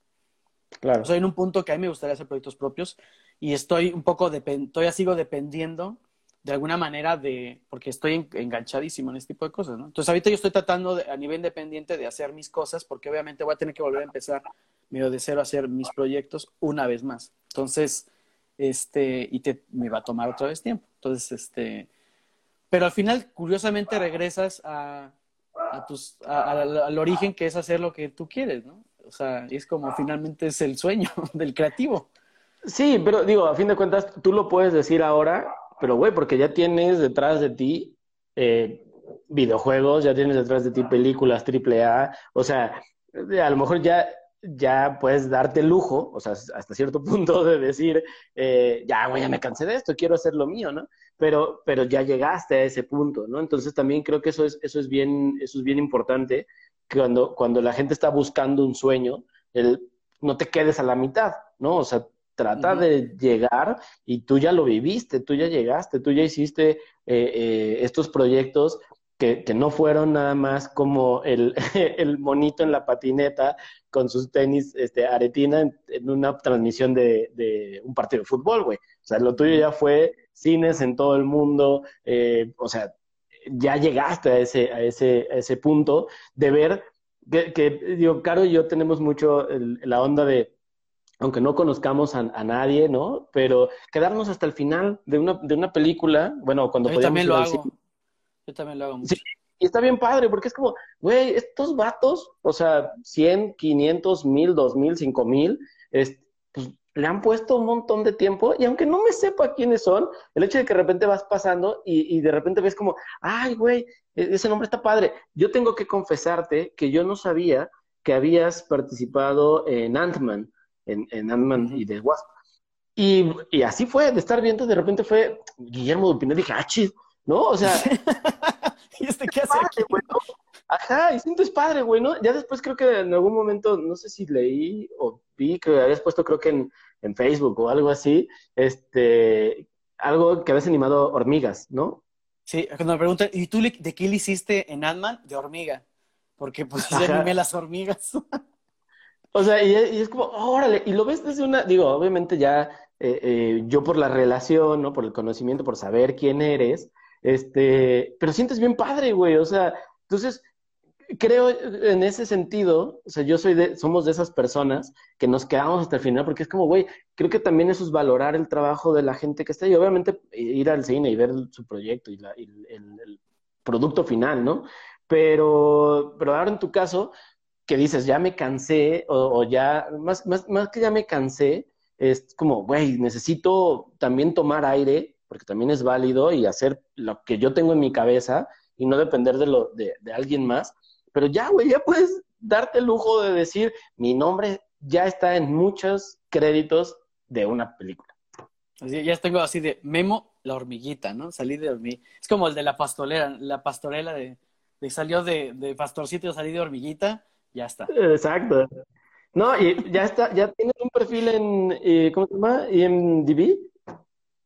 Claro. Soy en un punto que a mí me gustaría hacer proyectos propios y estoy un poco, todavía sigo dependiendo de alguna manera de, porque estoy enganchadísimo en este tipo de cosas, ¿no? Entonces ahorita yo estoy tratando a nivel independiente de hacer mis cosas porque obviamente voy a tener que volver a empezar medio de cero a hacer mis proyectos una vez más. Entonces, este, y te, me va a tomar otra vez tiempo. Entonces, este, pero al final, curiosamente, regresas a, a tus, al origen que es hacer lo que tú quieres, ¿no? O sea, es como finalmente es el sueño del creativo. Sí, pero digo, a fin de cuentas, tú lo puedes decir ahora, pero güey, porque ya tienes detrás de ti eh, videojuegos, ya tienes detrás de ti películas triple A, o sea, a lo mejor ya ya puedes darte el lujo, o sea, hasta cierto punto de decir, eh, ya, güey, ya me cansé de esto, quiero hacer lo mío, ¿no? Pero, pero ya llegaste a ese punto, ¿no? Entonces también creo que eso es, eso es, bien, eso es bien importante, cuando, cuando la gente está buscando un sueño, el, no te quedes a la mitad, ¿no? O sea, trata de llegar y tú ya lo viviste, tú ya llegaste, tú ya hiciste eh, eh, estos proyectos que, que, no fueron nada más como el, el, monito en la patineta con sus tenis este, aretina en, una transmisión de, de, un partido de fútbol, güey. O sea, lo tuyo ya fue cines en todo el mundo, eh, o sea, ya llegaste a ese, a ese, a ese punto de ver que, que digo, Caro y yo tenemos mucho la onda de, aunque no conozcamos a, nadie, ¿no? Pero quedarnos hasta el final de una, de una película, bueno, cuando Yo también lo hago. Yo también lo hago mucho. Sí, y está bien padre, porque es como, güey, estos vatos, o sea, 100, 500, 1000, 2000, 5000, pues le han puesto un montón de tiempo y aunque no me sepa quiénes son, el hecho de que de repente vas pasando y, y de repente ves como, ay, güey, e-, ese nombre está padre. Yo tengo que confesarte que yo no sabía que habías participado en Ant-Man en, en Ant-Man y The Wasp. Y, y, así fue, de estar viendo, de repente fue Guillermo Dupino, dije, ah, chis, ¿no? O sea, ¿y este qué hace aquí? Ajá, y siento es padre, güey, ¿no? Ya después creo que en algún momento, no sé si leí o vi que habías puesto, creo que en, en Facebook o algo así, este, algo que habías animado hormigas, ¿no? Sí, cuando me preguntan, ¿y tú de qué le hiciste en Ant-Man? De hormiga. Porque pues ya animé las hormigas. O sea, y, es como, órale, y lo ves desde una, digo, obviamente ya eh, eh, yo por la relación, ¿no? Por el conocimiento, por saber quién eres, este, pero sientes bien padre, güey, o sea, entonces, creo en ese sentido, o sea, yo soy de, somos de esas personas que nos quedamos hasta el final, porque es como, güey, creo que también eso es valorar el trabajo de la gente que está ahí, obviamente ir al cine y ver su proyecto y, la, y el, el producto final, ¿no? Pero, pero ahora en tu caso, que dices, ya me cansé, o, ya, más, más, más que ya me cansé, es como, güey, necesito también tomar aire, porque también es válido, y hacer lo que yo tengo en mi cabeza y no depender de, lo, de, de alguien más. Pero ya, güey, ya puedes darte el lujo de decir, mi nombre ya está en muchos créditos de una película. Así, ya tengo así de Memo la hormiguita, ¿no? Salí de hormiguita. Es como el de la pastorela, la pastorela de, de salió de, de pastorcito, salí de hormiguita ya está. Exacto. No, y ya está, ya tienes un perfil en, eh, ¿cómo se llama? IMDb.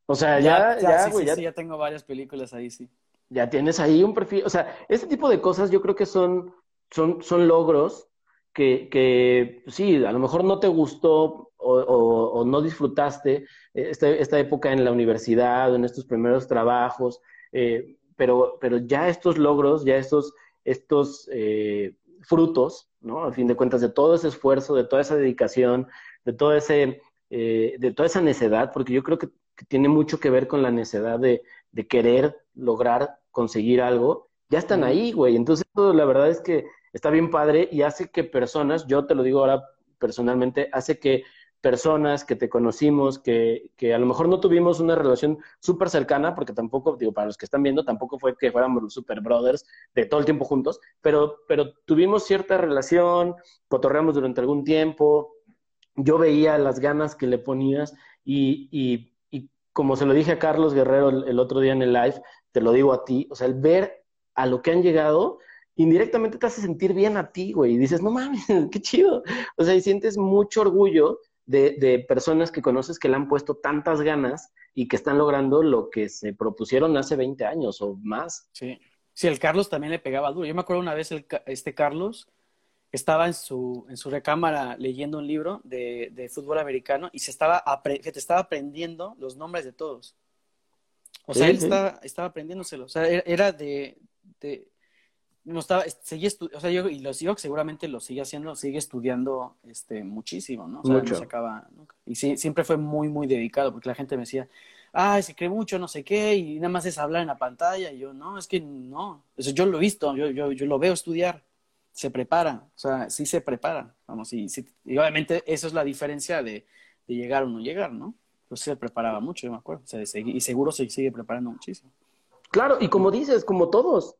O sea, ya, ya, ya, sí, ya... tengo varias películas ahí, sí. Ya tienes ahí un perfil, o sea, este tipo de cosas yo creo que son, son, son logros que, que sí, a lo mejor no te gustó o, o, no disfrutaste esta, esta, época en la universidad, en estos primeros trabajos, eh, pero, pero ya estos logros, ya estos, estos eh, frutos, ¿no? A fin de cuentas, de todo ese esfuerzo, de toda esa dedicación, de todo ese, eh, de toda esa necedad, porque yo creo que, tiene mucho que ver con la necedad de, de querer lograr conseguir algo, ya están ahí, güey. Entonces, la verdad es que está bien padre y hace que personas, yo te lo digo ahora personalmente, hace que personas que te conocimos, que, que a lo mejor no tuvimos una relación súper cercana, porque tampoco, digo, para los que están viendo, tampoco fue que fuéramos los super brothers de todo el tiempo juntos, pero, pero tuvimos cierta relación, cotorreamos durante algún tiempo, yo veía las ganas que le ponías y, y, y como se lo dije a Carlos Guerrero el, el otro día en el live, te lo digo a ti, o sea, el ver a lo que han llegado, indirectamente te hace sentir bien a ti, güey, y dices, no mames, qué chido. O sea, y sientes mucho orgullo de, personas que conoces que le han puesto tantas ganas y que están logrando lo que se propusieron hace 20 años o más. Sí, sí, el Carlos también le pegaba duro. Yo me acuerdo una vez, el, este Carlos estaba en su, en su recámara leyendo un libro de, de fútbol americano y se estaba, que te estaba aprendiendo los nombres de todos. O sea, él Estaba, estaba aprendiéndoselo. O sea, era de, de no estaba, seguía o sea, yo, y lo sigo, seguramente lo sigue haciendo, sigue estudiando este, muchísimo, ¿no? O sea, mucho. no se acaba nunca. Y sí, siempre fue muy, muy dedicado, porque la gente me decía, ah, se cree mucho, no sé qué, y nada más es hablar en la pantalla, y yo, no, es que no, eso yo lo he visto, yo, yo, yo lo veo estudiar, se prepara, o sea, sí se prepara, vamos, y, y obviamente eso es la diferencia de, de, llegar o no llegar, ¿no? Pues se preparaba mucho, yo me acuerdo, o sea, y seguro se sigue preparando muchísimo. Claro, y como dices, como todos,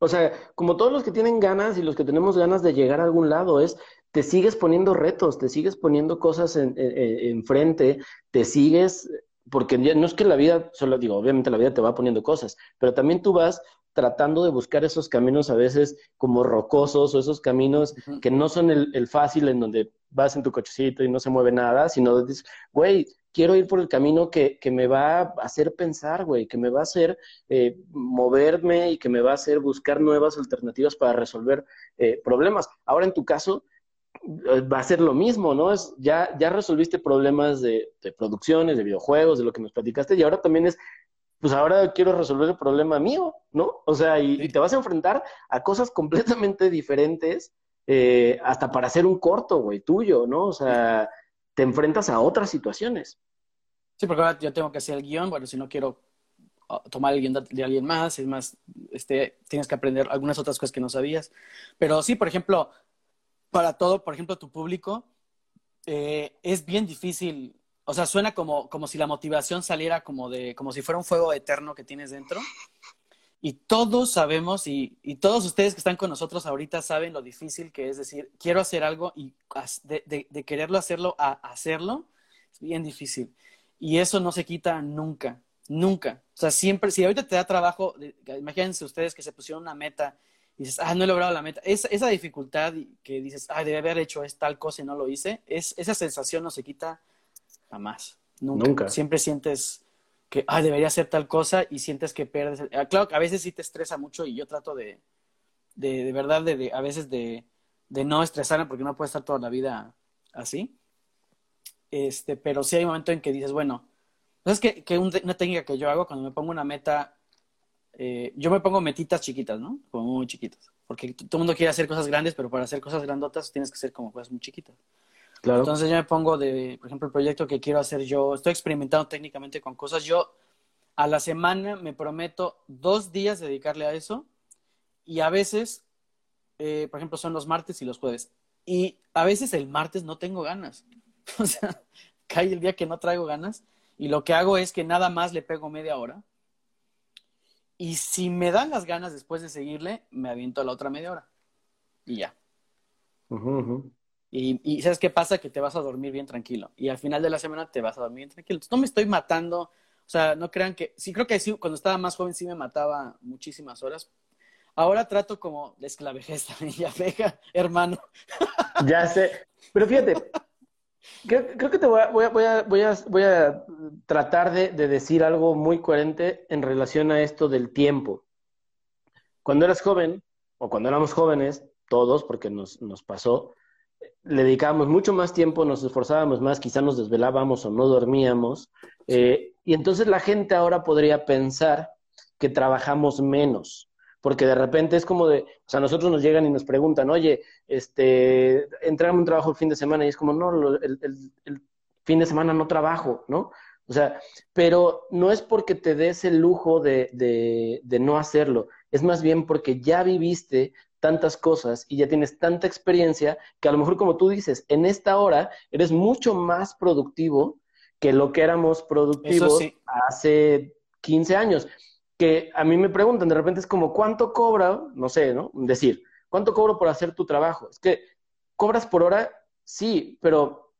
O sea, como todos los que tienen ganas y los que tenemos ganas de llegar a algún lado, es te sigues poniendo retos, te sigues poniendo cosas enfrente, en, te sigues, porque no es que la vida, solo digo, obviamente la vida te va poniendo cosas, pero también tú vas tratando de buscar esos caminos a veces como rocosos o esos caminos que no son el, el, fácil en donde vas en tu cochecito y no se mueve nada, sino dices, güey, quiero ir por el camino que, que, me va a hacer pensar, güey, que me va a hacer eh, moverme y que me va a hacer buscar nuevas alternativas para resolver eh, problemas. Ahora, en tu caso, eh, va a ser lo mismo, ¿no? Es, ya, ya resolviste problemas de, producciones, de videojuegos, de lo que nos platicaste, y ahora también es, pues ahora quiero resolver el problema mío, ¿no? O sea, y te vas a enfrentar a cosas completamente diferentes, hasta para hacer un corto, güey, tuyo, ¿no? O sea te enfrentas a otras situaciones. Sí, porque ahora yo tengo que hacer el guion, bueno, si no quiero ah, tomar el guion de, alguien más, es más, este, tienes que aprender algunas otras cosas que no sabías. Pero sí, por ejemplo, para todo, por ejemplo, tu público, eh, es bien difícil, o sea, suena como, como si la motivación saliera como de, como si fuera un fuego eterno que tienes dentro. Y todos sabemos, y, y, todos ustedes que están con nosotros ahorita saben lo difícil que es decir, quiero hacer algo y de, de, de, quererlo hacerlo a hacerlo, es bien difícil. Y eso no se quita nunca, nunca. O sea, siempre, si ahorita te da trabajo, imagínense ustedes que se pusieron una meta y dices, ah, no he logrado la meta. Es, esa dificultad que dices, ah, debe haber hecho es tal cosa y no lo hice, es, esa sensación no se quita jamás, nunca. nunca. Siempre sientes que, ah, debería hacer tal cosa y sientes que pierdes. Ah, claro que a veces sí te estresa mucho y yo trato de, de, de verdad, de, a veces de, de no estresarme porque no puede estar toda la vida así. Este, pero sí hay un momento en que dices, bueno, ¿sabes que, que una técnica que yo hago cuando me pongo una meta, eh, yo me pongo metitas chiquitas, ¿no? Como muy chiquitas. Porque todo el mundo quiere hacer cosas grandes, pero para hacer cosas grandotas tienes que hacer como cosas muy chiquitas. Entonces yo me pongo de, por ejemplo, el proyecto que quiero hacer yo, estoy experimentando técnicamente con cosas. Yo a la semana me prometo dos días dedicarle a eso y a veces, eh, por ejemplo, son los martes y los jueves. Y a veces el martes no tengo ganas. o sea, cae el día que no traigo ganas y lo que hago es que nada más le pego media hora. Y si me dan las ganas después de seguirle, me aviento a la otra media hora. Y ya. Y, ¿sabes qué pasa? Que te vas a dormir bien tranquilo. Y al final de la semana te vas a dormir bien tranquilo. Entonces, no me estoy matando. O sea, no crean que... Sí, creo que sí, cuando estaba más joven sí me mataba muchísimas horas. Ahora trato como de esclavejez también. Ya deja, hermano. Ya sé. Pero fíjate, creo, que te voy a, voy a, voy a, voy a, voy a tratar de, de decir algo muy coherente en relación a esto del tiempo. Cuando eras joven, o cuando éramos jóvenes, todos, porque nos, nos pasó, le dedicábamos mucho más tiempo, nos esforzábamos más, quizá nos desvelábamos o no dormíamos. Eh, y entonces la gente ahora podría pensar que trabajamos menos, porque de repente es como de, o sea, nosotros nos llegan y nos preguntan, oye, este, entramos un trabajo el fin de semana y es como, no, el, el fin de semana no trabajo, ¿no? O sea, pero no es porque te des el lujo de, de, de, no hacerlo, es más bien porque ya viviste tantas cosas y ya tienes tanta experiencia que a lo mejor como tú dices, en esta hora eres mucho más productivo que lo que éramos productivos hace 15 años. Que a mí me preguntan, de repente es como, ¿cuánto cobra? No sé, ¿no? Decir, ¿cuánto cobro por hacer tu trabajo? Es que, ¿cobras por hora? Sí, pero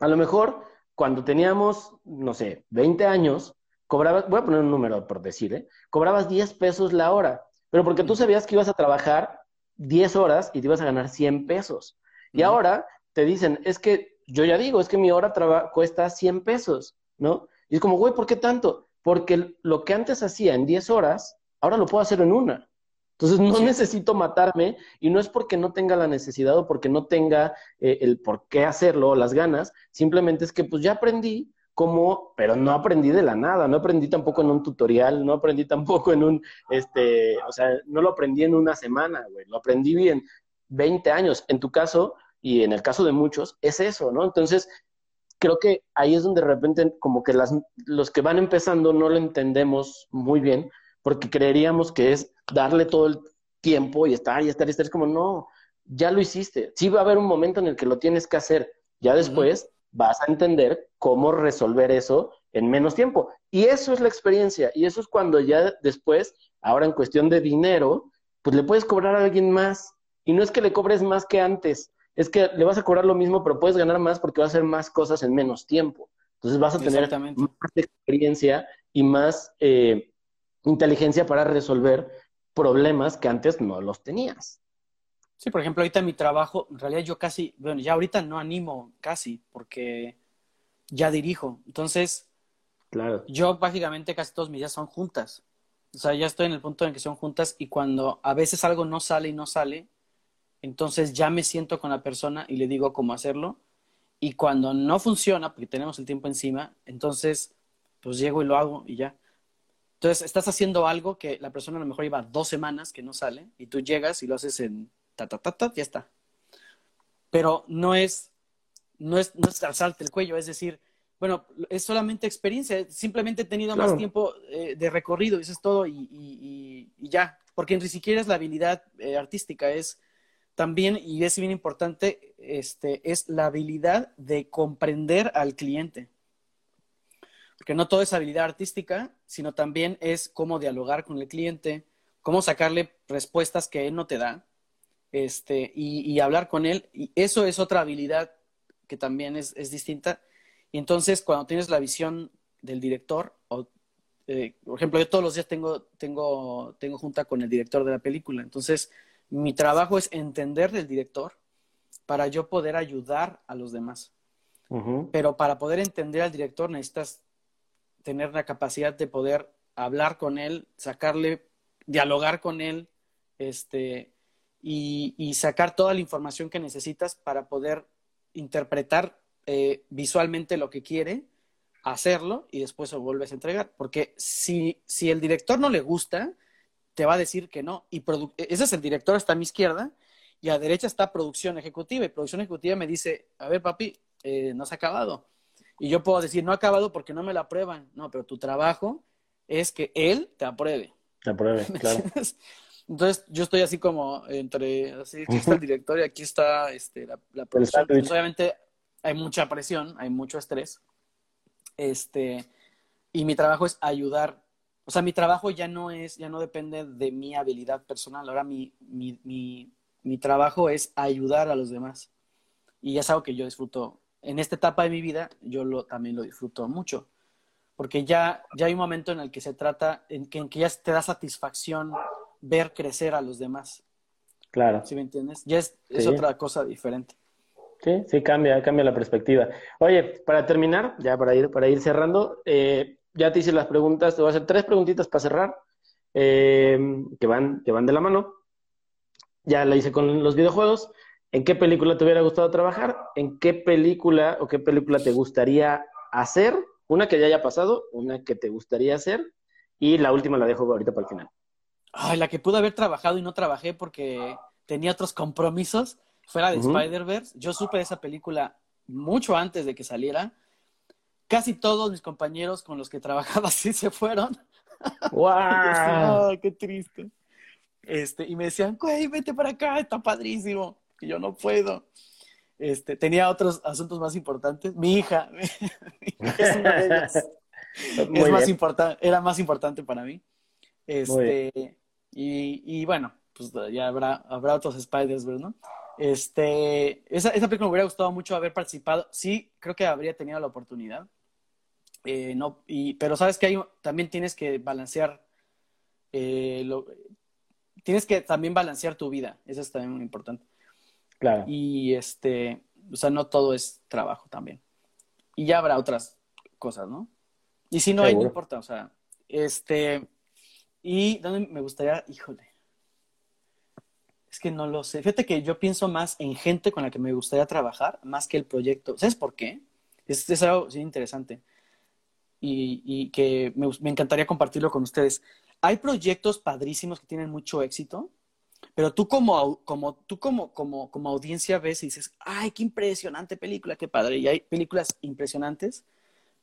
a lo mejor cuando teníamos, no sé, 20 años, cobrabas, voy a poner un número por decir, ¿eh? Cobrabas 10 pesos la hora, pero porque tú sabías que ibas a trabajar 10 horas y te ibas a ganar 100 pesos. Y ahora te dicen, es que yo ya digo, es que mi hora cuesta 100 pesos, ¿no? Y es como, güey, ¿por qué tanto? Porque lo que antes hacía en 10 horas, ahora lo puedo hacer en una. Entonces no necesito matarme y no es porque no tenga la necesidad o porque no tenga eh, el por qué hacerlo o las ganas, simplemente es que pues ya aprendí cómo, pero no aprendí de la nada, no aprendí tampoco en un tutorial, no aprendí tampoco en un, este, o sea, no lo aprendí en una semana, güey, lo aprendí bien 20 años. En tu caso, y en el caso de muchos, es eso, ¿no? Entonces, creo que ahí es donde de repente como que las, los que van empezando no lo entendemos muy bien, porque creeríamos que es darle todo el tiempo y estar y estar y estar. Es como, no, ya lo hiciste. Sí va a haber un momento en el que lo tienes que hacer. Ya después vas a entender cómo resolver eso en menos tiempo. Y eso es la experiencia. Y eso es cuando ya después, ahora en cuestión de dinero, pues le puedes cobrar a alguien más. Y no es que le cobres más que antes, es que le vas a cobrar lo mismo, pero puedes ganar más porque vas a hacer más cosas en menos tiempo. Entonces vas a tener más experiencia y más eh, inteligencia para resolver problemas que antes no los tenías. Sí, por ejemplo, ahorita mi trabajo, en realidad yo casi, bueno, ya ahorita no animo casi porque ya dirijo. Entonces, claro. yo básicamente casi todos mis días son juntas. O sea, ya estoy en el punto en que son juntas y cuando a veces algo no sale y no sale, entonces ya me siento con la persona y le digo cómo hacerlo. Y cuando no funciona, porque tenemos el tiempo encima, entonces pues llego y lo hago y ya. Entonces estás haciendo algo que la persona a lo mejor lleva dos semanas que no sale y tú llegas y lo haces en ta, ta, ta, ta, ya está. Pero no es, no es, no es alzarte el cuello, es decir, bueno, es solamente experiencia, simplemente he tenido más tiempo eh, de recorrido, eso es todo y, ya, porque ni siquiera es la habilidad eh, artística, es también, y es bien importante, este, es la habilidad de comprender al cliente. Porque no todo es habilidad artística, sino también es cómo dialogar con el cliente, cómo sacarle respuestas que él no te da, este, y, hablar con él. Y eso es otra habilidad que también es, es distinta y entonces, cuando tienes la visión del director, o, eh, por ejemplo, yo todos los días tengo, tengo, tengo junta con el director de la película. Entonces, mi trabajo es entender del director para yo poder ayudar a los demás. Pero para poder entender al director necesitas tener la capacidad de poder hablar con él, sacarle, dialogar con él, este, y, y sacar toda la información que necesitas para poder interpretar eh, visualmente lo que quiere, hacerlo y después lo vuelves a entregar. Porque si, si el director no le gusta, te va a decir que no. Y ese es el director, está a mi izquierda, y a derecha está producción ejecutiva. Y producción ejecutiva me dice, a ver, papi, eh, no se ha acabado. Y yo puedo decir, no ha acabado porque no me la aprueban. No, pero tu trabajo es que él te apruebe. Te apruebe, claro. Entonces, yo estoy así como entre, así, aquí está el director y aquí está este, la, la producción. Pues, obviamente, hay mucha presión, hay mucho estrés. Este, y mi trabajo es ayudar. O sea, mi trabajo ya no es, ya no depende de mi habilidad personal. Ahora mi, mi, mi, mi trabajo es ayudar a los demás. Y es algo que yo disfruto. En esta etapa de mi vida, yo lo, también lo disfruto mucho. Porque ya, ya hay un momento en el que se trata, en que, en que ya te da satisfacción ver crecer a los demás. Claro. ¿Sí me entiendes? Ya es, es otra cosa diferente. Sí, sí, cambia, cambia la perspectiva. Oye, para terminar, ya para ir, para ir cerrando, eh, ya te hice las preguntas, te voy a hacer tres preguntitas para cerrar, eh, que, van, que van de la mano. Ya la hice con los videojuegos. ¿En qué película te hubiera gustado trabajar? ¿En qué película o qué película te gustaría hacer? Una que ya haya pasado, una que te gustaría hacer, y la última la dejo ahorita para el final. Ay, la que pude haber trabajado y no trabajé porque tenía otros compromisos fuera de Spider-Verse. Yo supe de esa película mucho antes de que saliera. Casi todos mis compañeros con los que trabajaba sí se fueron. ¡Wow! ¡Qué triste! Este, y me decían, güey, vete para acá, está padrísimo. Que yo no puedo. Este, tenía otros asuntos más importantes. Mi hija, es una de ellas. es más importante, era más importante para mí. Este, y, y, bueno, pues ya habrá, habrá otros Spiders, ¿no? Este, esa, esa película me hubiera gustado mucho haber participado. Sí, creo que habría tenido la oportunidad. Eh, no, y, pero sabes que hay, también tienes que balancear, eh, lo, tienes que también balancear tu vida. Eso es también muy importante. Claro. Y este, o sea, no todo es trabajo también. Y ya habrá otras cosas, ¿no? Y si no hay, no importa, o sea, este, y dónde me gustaría, híjole, es que no lo sé. Fíjate que yo pienso más en gente con la que me gustaría trabajar más que el proyecto. ¿Sabes por qué? Es, es algo interesante y, y que me, me, encantaría compartirlo con ustedes. Hay proyectos padrísimos que tienen mucho éxito, pero tú como, como, tú como, como, como audiencia ves y dices, ay, qué impresionante película, qué padre. Y hay películas impresionantes,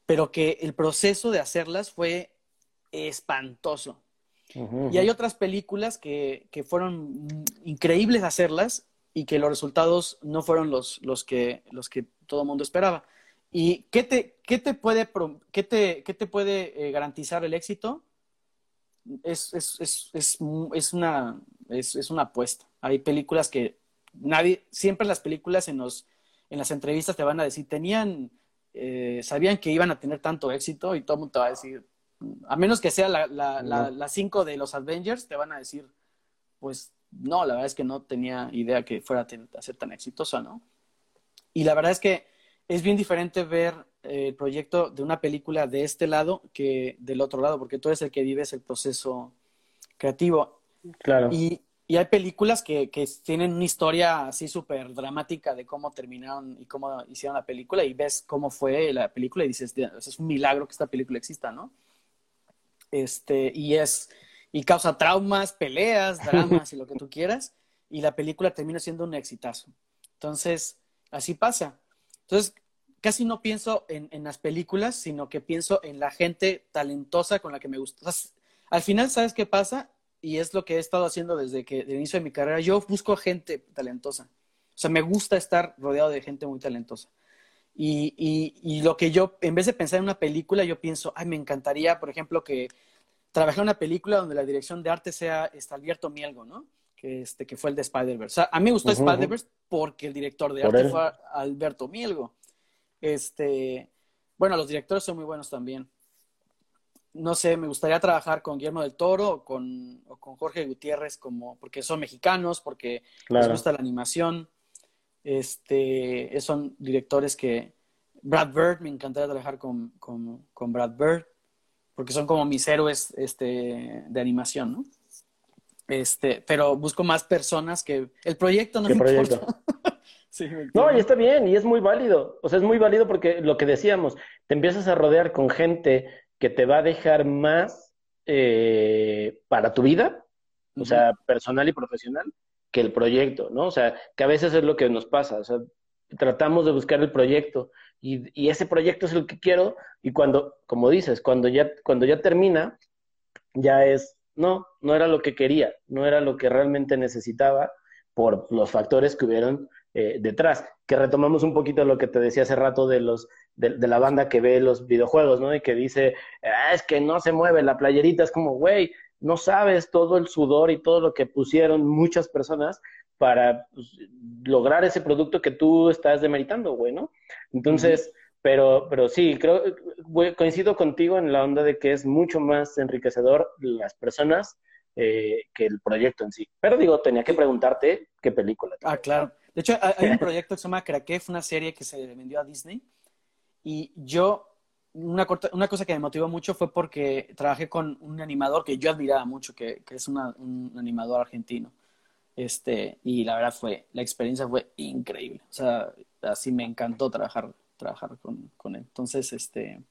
pero que el proceso de hacerlas fue espantoso. Y hay otras películas que, que, fueron increíbles hacerlas y que los resultados no fueron los, los, que, los que todo el mundo esperaba. ¿Y qué te, qué te puede, qué te, qué te puede eh, garantizar el éxito? es, es, es, es, una, es una apuesta. Hay películas que nadie, siempre las películas en, los, en las entrevistas te van a decir, tenían, eh, sabían que iban a tener tanto éxito y todo el mundo te va a decir, a menos que sea la, la, la, cinco de los Avengers, te van a decir, pues no, la verdad es que no tenía idea que fuera a ser tan exitosa, ¿no? Y la verdad es que es bien diferente ver eh, el proyecto de una película de este lado que del otro lado, porque tú eres el que vives el proceso creativo. Claro. Y, y hay películas que, que, tienen una historia así súper dramática de cómo terminaron y cómo hicieron la película y ves cómo fue la película y dices, es un milagro que esta película exista, ¿no? Este, y es, y causa traumas, peleas, dramas y lo que tú quieras, y la película termina siendo un exitazo. Entonces, así pasa. Entonces, casi no pienso en, en las películas, sino que pienso en la gente talentosa con la que me gusta. al final, ¿sabes qué pasa? y es lo que he estado haciendo desde que el inicio de mi carrera. Yo busco gente talentosa. O sea, me gusta estar rodeado de gente muy talentosa. Y, y, lo que yo, en vez de pensar en una película, yo pienso, ay, me encantaría, por ejemplo, que trabajara en una película donde la dirección de arte sea este, Alberto Mielgo, ¿no? Que, este, que fue el de Spider-Verse. O sea, a mí me gustó Spider-Verse porque el director de arte fue Alberto Mielgo. Este, bueno, los directores son muy buenos también no sé, me gustaría trabajar con Guillermo del Toro o con, con Jorge Gutiérrez, como, porque son mexicanos, porque les gusta la animación. Este, son directores que. Brad Bird, me encantaría trabajar con, con, Brad Bird, porque son como mis héroes este, de animación, ¿no? Este, pero busco más personas que. El proyecto no me proyecto? no, y está bien, y es muy válido. O sea, es muy válido porque lo que decíamos, te empiezas a rodear con gente que te va a dejar más eh, para tu vida, o sea, personal y profesional, que el proyecto, ¿no? O sea, que a veces es lo que nos pasa, o sea, tratamos de buscar el proyecto y, ese proyecto es el que quiero y cuando, como dices, cuando ya, cuando ya termina, ya es, no, no era lo que quería, no era lo que realmente necesitaba por los factores que hubieron eh, detrás. Que retomamos un poquito lo que te decía hace rato de los de, la banda que ve los videojuegos, ¿no? Y que dice, ah, es que no se mueve la playerita, es como, güey, no sabes todo el sudor y todo lo que pusieron muchas personas para pues, lograr ese producto que tú estás demeritando, güey, ¿no? Entonces, pero, pero sí, creo, coincido contigo en la onda de que es mucho más enriquecedor las personas eh, que el proyecto en sí. Pero digo, tenía que preguntarte qué película. Ah, claro. De hecho, hay un proyecto que se llama Crackef, una serie que se vendió a Disney, y yo, una, cosa que me motivó mucho fue porque trabajé con un animador que yo admiraba mucho, que, es un animador argentino. Este, y la verdad fue, la experiencia fue increíble. O sea, así me encantó trabajar, trabajar con, con él. Entonces, este,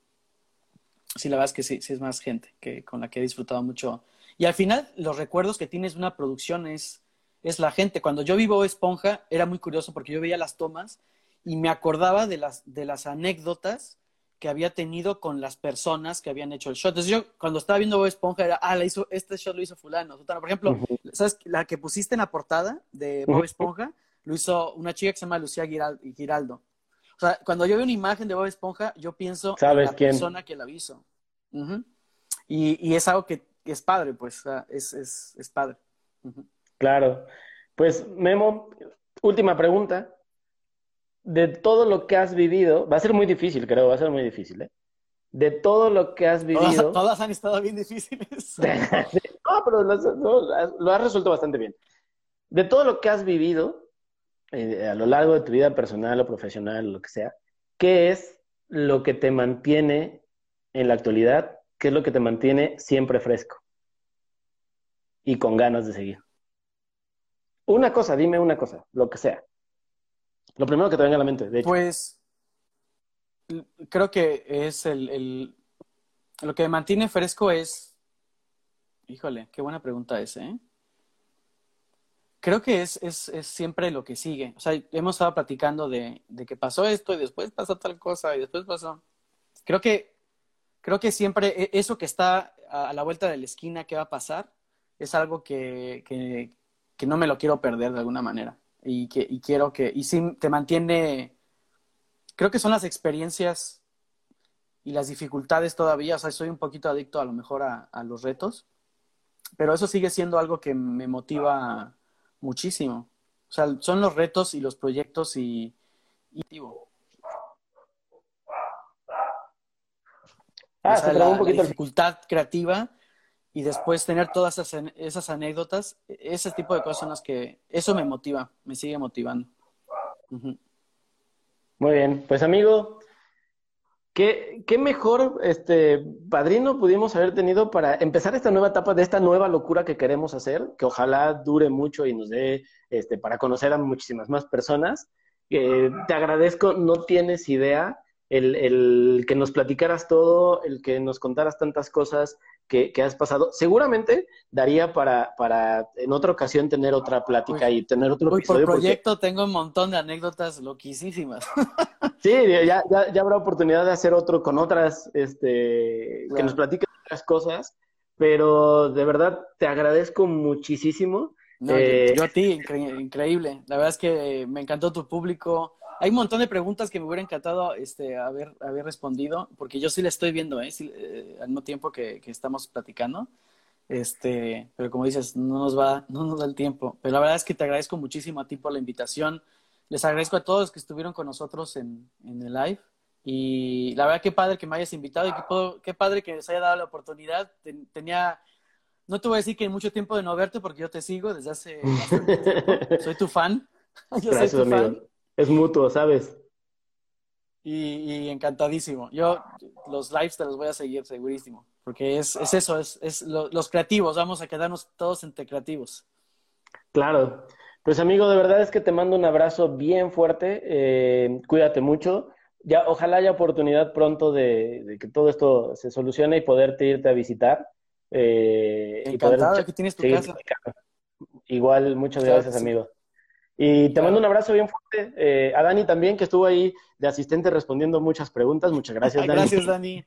sí, la verdad es que sí, sí es más gente que, con la que he disfrutado mucho. Y al final, los recuerdos que tienes de una producción es, es la gente. Cuando yo vivo Esponja, era muy curioso porque yo veía las tomas y me acordaba de las, de las anécdotas que había tenido con las personas que habían hecho el shot. Entonces yo cuando estaba viendo Bob Esponja era, ah, la hizo, este shot lo hizo fulano. Por ejemplo, ¿sabes? La que pusiste en la portada de Bob Esponja lo hizo una chica que se llama Lucía Giraldo. O sea, cuando yo veo una imagen de Bob Esponja, yo pienso en la persona que la hizo. y, y, es algo que, es padre, pues, es, es, es padre. Claro. Pues, Memo, última pregunta de todo lo que has vivido, va a ser muy difícil, creo, va a ser muy difícil, ¿eh? De todo lo que has vivido. Todas, han estado bien difíciles. no, pero lo, has resuelto bastante bien. De todo lo que has vivido eh, a lo largo de tu vida personal o profesional, lo que sea, ¿qué es lo que te mantiene en la actualidad? ¿Qué es lo que te mantiene siempre fresco? Y con ganas de seguir. Una cosa, dime una cosa, lo que sea. Lo primero que te venga a la mente, de hecho. Pues creo que es el, lo que me mantiene fresco es, híjole, qué buena pregunta esa, ¿eh? Creo que es, es, es, siempre lo que sigue. O sea, hemos estado platicando de, de que pasó esto y después pasó tal cosa y después pasó. Creo que, creo que siempre e, eso que está a la vuelta de la esquina que va a pasar es algo que, que, que no me lo quiero perder de alguna manera y, que, y quiero que, y sí te mantiene, creo que son las experiencias y las dificultades todavía, o sea, soy un poquito adicto a lo mejor a, los retos pero eso sigue siendo algo que me motiva muchísimo. O sea, son los retos y los proyectos y, y Ah, la, un poquito. dificultad creativa y después tener todas esas, anécdotas, ese tipo de cosas son las que, eso me motiva, me sigue motivando. Muy bien, pues amigo, ¿qué, qué mejor este, padrino pudimos haber tenido para empezar esta nueva etapa de esta nueva locura que queremos hacer, que ojalá dure mucho y nos dé este, para conocer a muchísimas más personas. Eh, te agradezco, no tienes idea el, el, que nos platicaras todo, el que nos contaras tantas cosas que, has pasado. Seguramente daría para, para en otra ocasión tener otra plática y tener otro episodio. Por proyecto tengo un montón de anécdotas loquísimas. sí, ya, ya, ya, habrá oportunidad de hacer otro con otras, este, que nos platiquen otras cosas, pero de verdad te agradezco muchísimo. Eh, yo, a ti, increíble. La verdad es que me encantó tu público hay un montón de preguntas que me hubiera encantado este, haber, haber respondido, porque yo sí le estoy viendo, ¿eh? eh al mismo tiempo que, estamos platicando. Este, pero como dices, no nos va, no nos da el tiempo. Pero la verdad es que te agradezco muchísimo a ti por la invitación. Les agradezco a todos que estuvieron con nosotros en, en el live. Y la verdad, qué padre que me hayas invitado y qué, qué padre que les haya dado la oportunidad. tenía, no te voy a decir que mucho tiempo de no verte porque yo te sigo desde hace. Soy tu fan. Yo soy tu fan es mutuo, ¿sabes? Y, encantadísimo. Yo los lives te los voy a seguir segurísimo, porque es, es eso, es, es los creativos, vamos a quedarnos todos entre creativos. Claro. Pues amigo, de verdad es que te mando un abrazo bien fuerte, eh, cuídate mucho. Ya, ojalá haya oportunidad pronto de, que todo esto se solucione y poderte irte a visitar. Eh, Encantado, que tienes tu casa. Igual, muchas gracias, amigo. Y te mando un abrazo bien fuerte. Eh, a Dani también, que estuvo ahí de asistente respondiendo muchas preguntas. Muchas gracias, Dani. Gracias, Dani.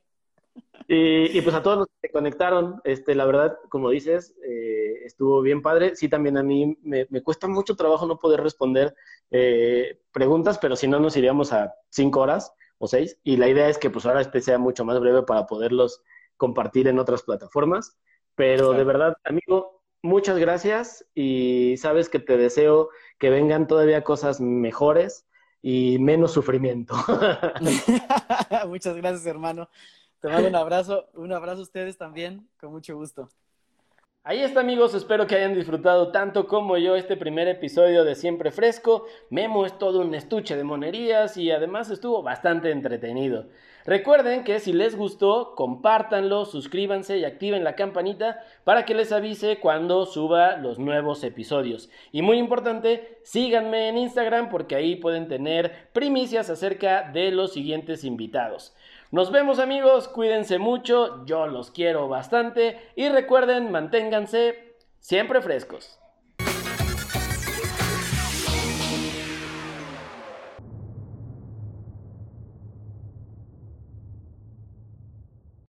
Y, pues a todos los que conectaron, este, la verdad, como dices, eh, estuvo bien padre. Sí, también a mí me, cuesta mucho trabajo no poder responder eh, preguntas, pero si no nos iríamos a cinco horas o seis. Y la idea es que pues ahora este sea mucho más breve para poderlos compartir en otras plataformas. Pero de verdad, amigo, muchas gracias y sabes que te deseo que vengan todavía cosas mejores y menos sufrimiento. Muchas gracias, hermano. Te mando un abrazo, un abrazo a ustedes también, con mucho gusto. Ahí está amigos, espero que hayan disfrutado tanto como yo este primer episodio de Siempre Fresco. Memo es todo un estuche de monerías y además estuvo bastante entretenido. Recuerden que si les gustó, compártanlo, suscríbanse y activen la campanita para que les avise cuando suba los nuevos episodios. Y muy importante, síganme en Instagram porque ahí pueden tener primicias acerca de los siguientes invitados. Nos vemos amigos, cuídense mucho, yo los quiero bastante. Y recuerden, manténganse siempre frescos.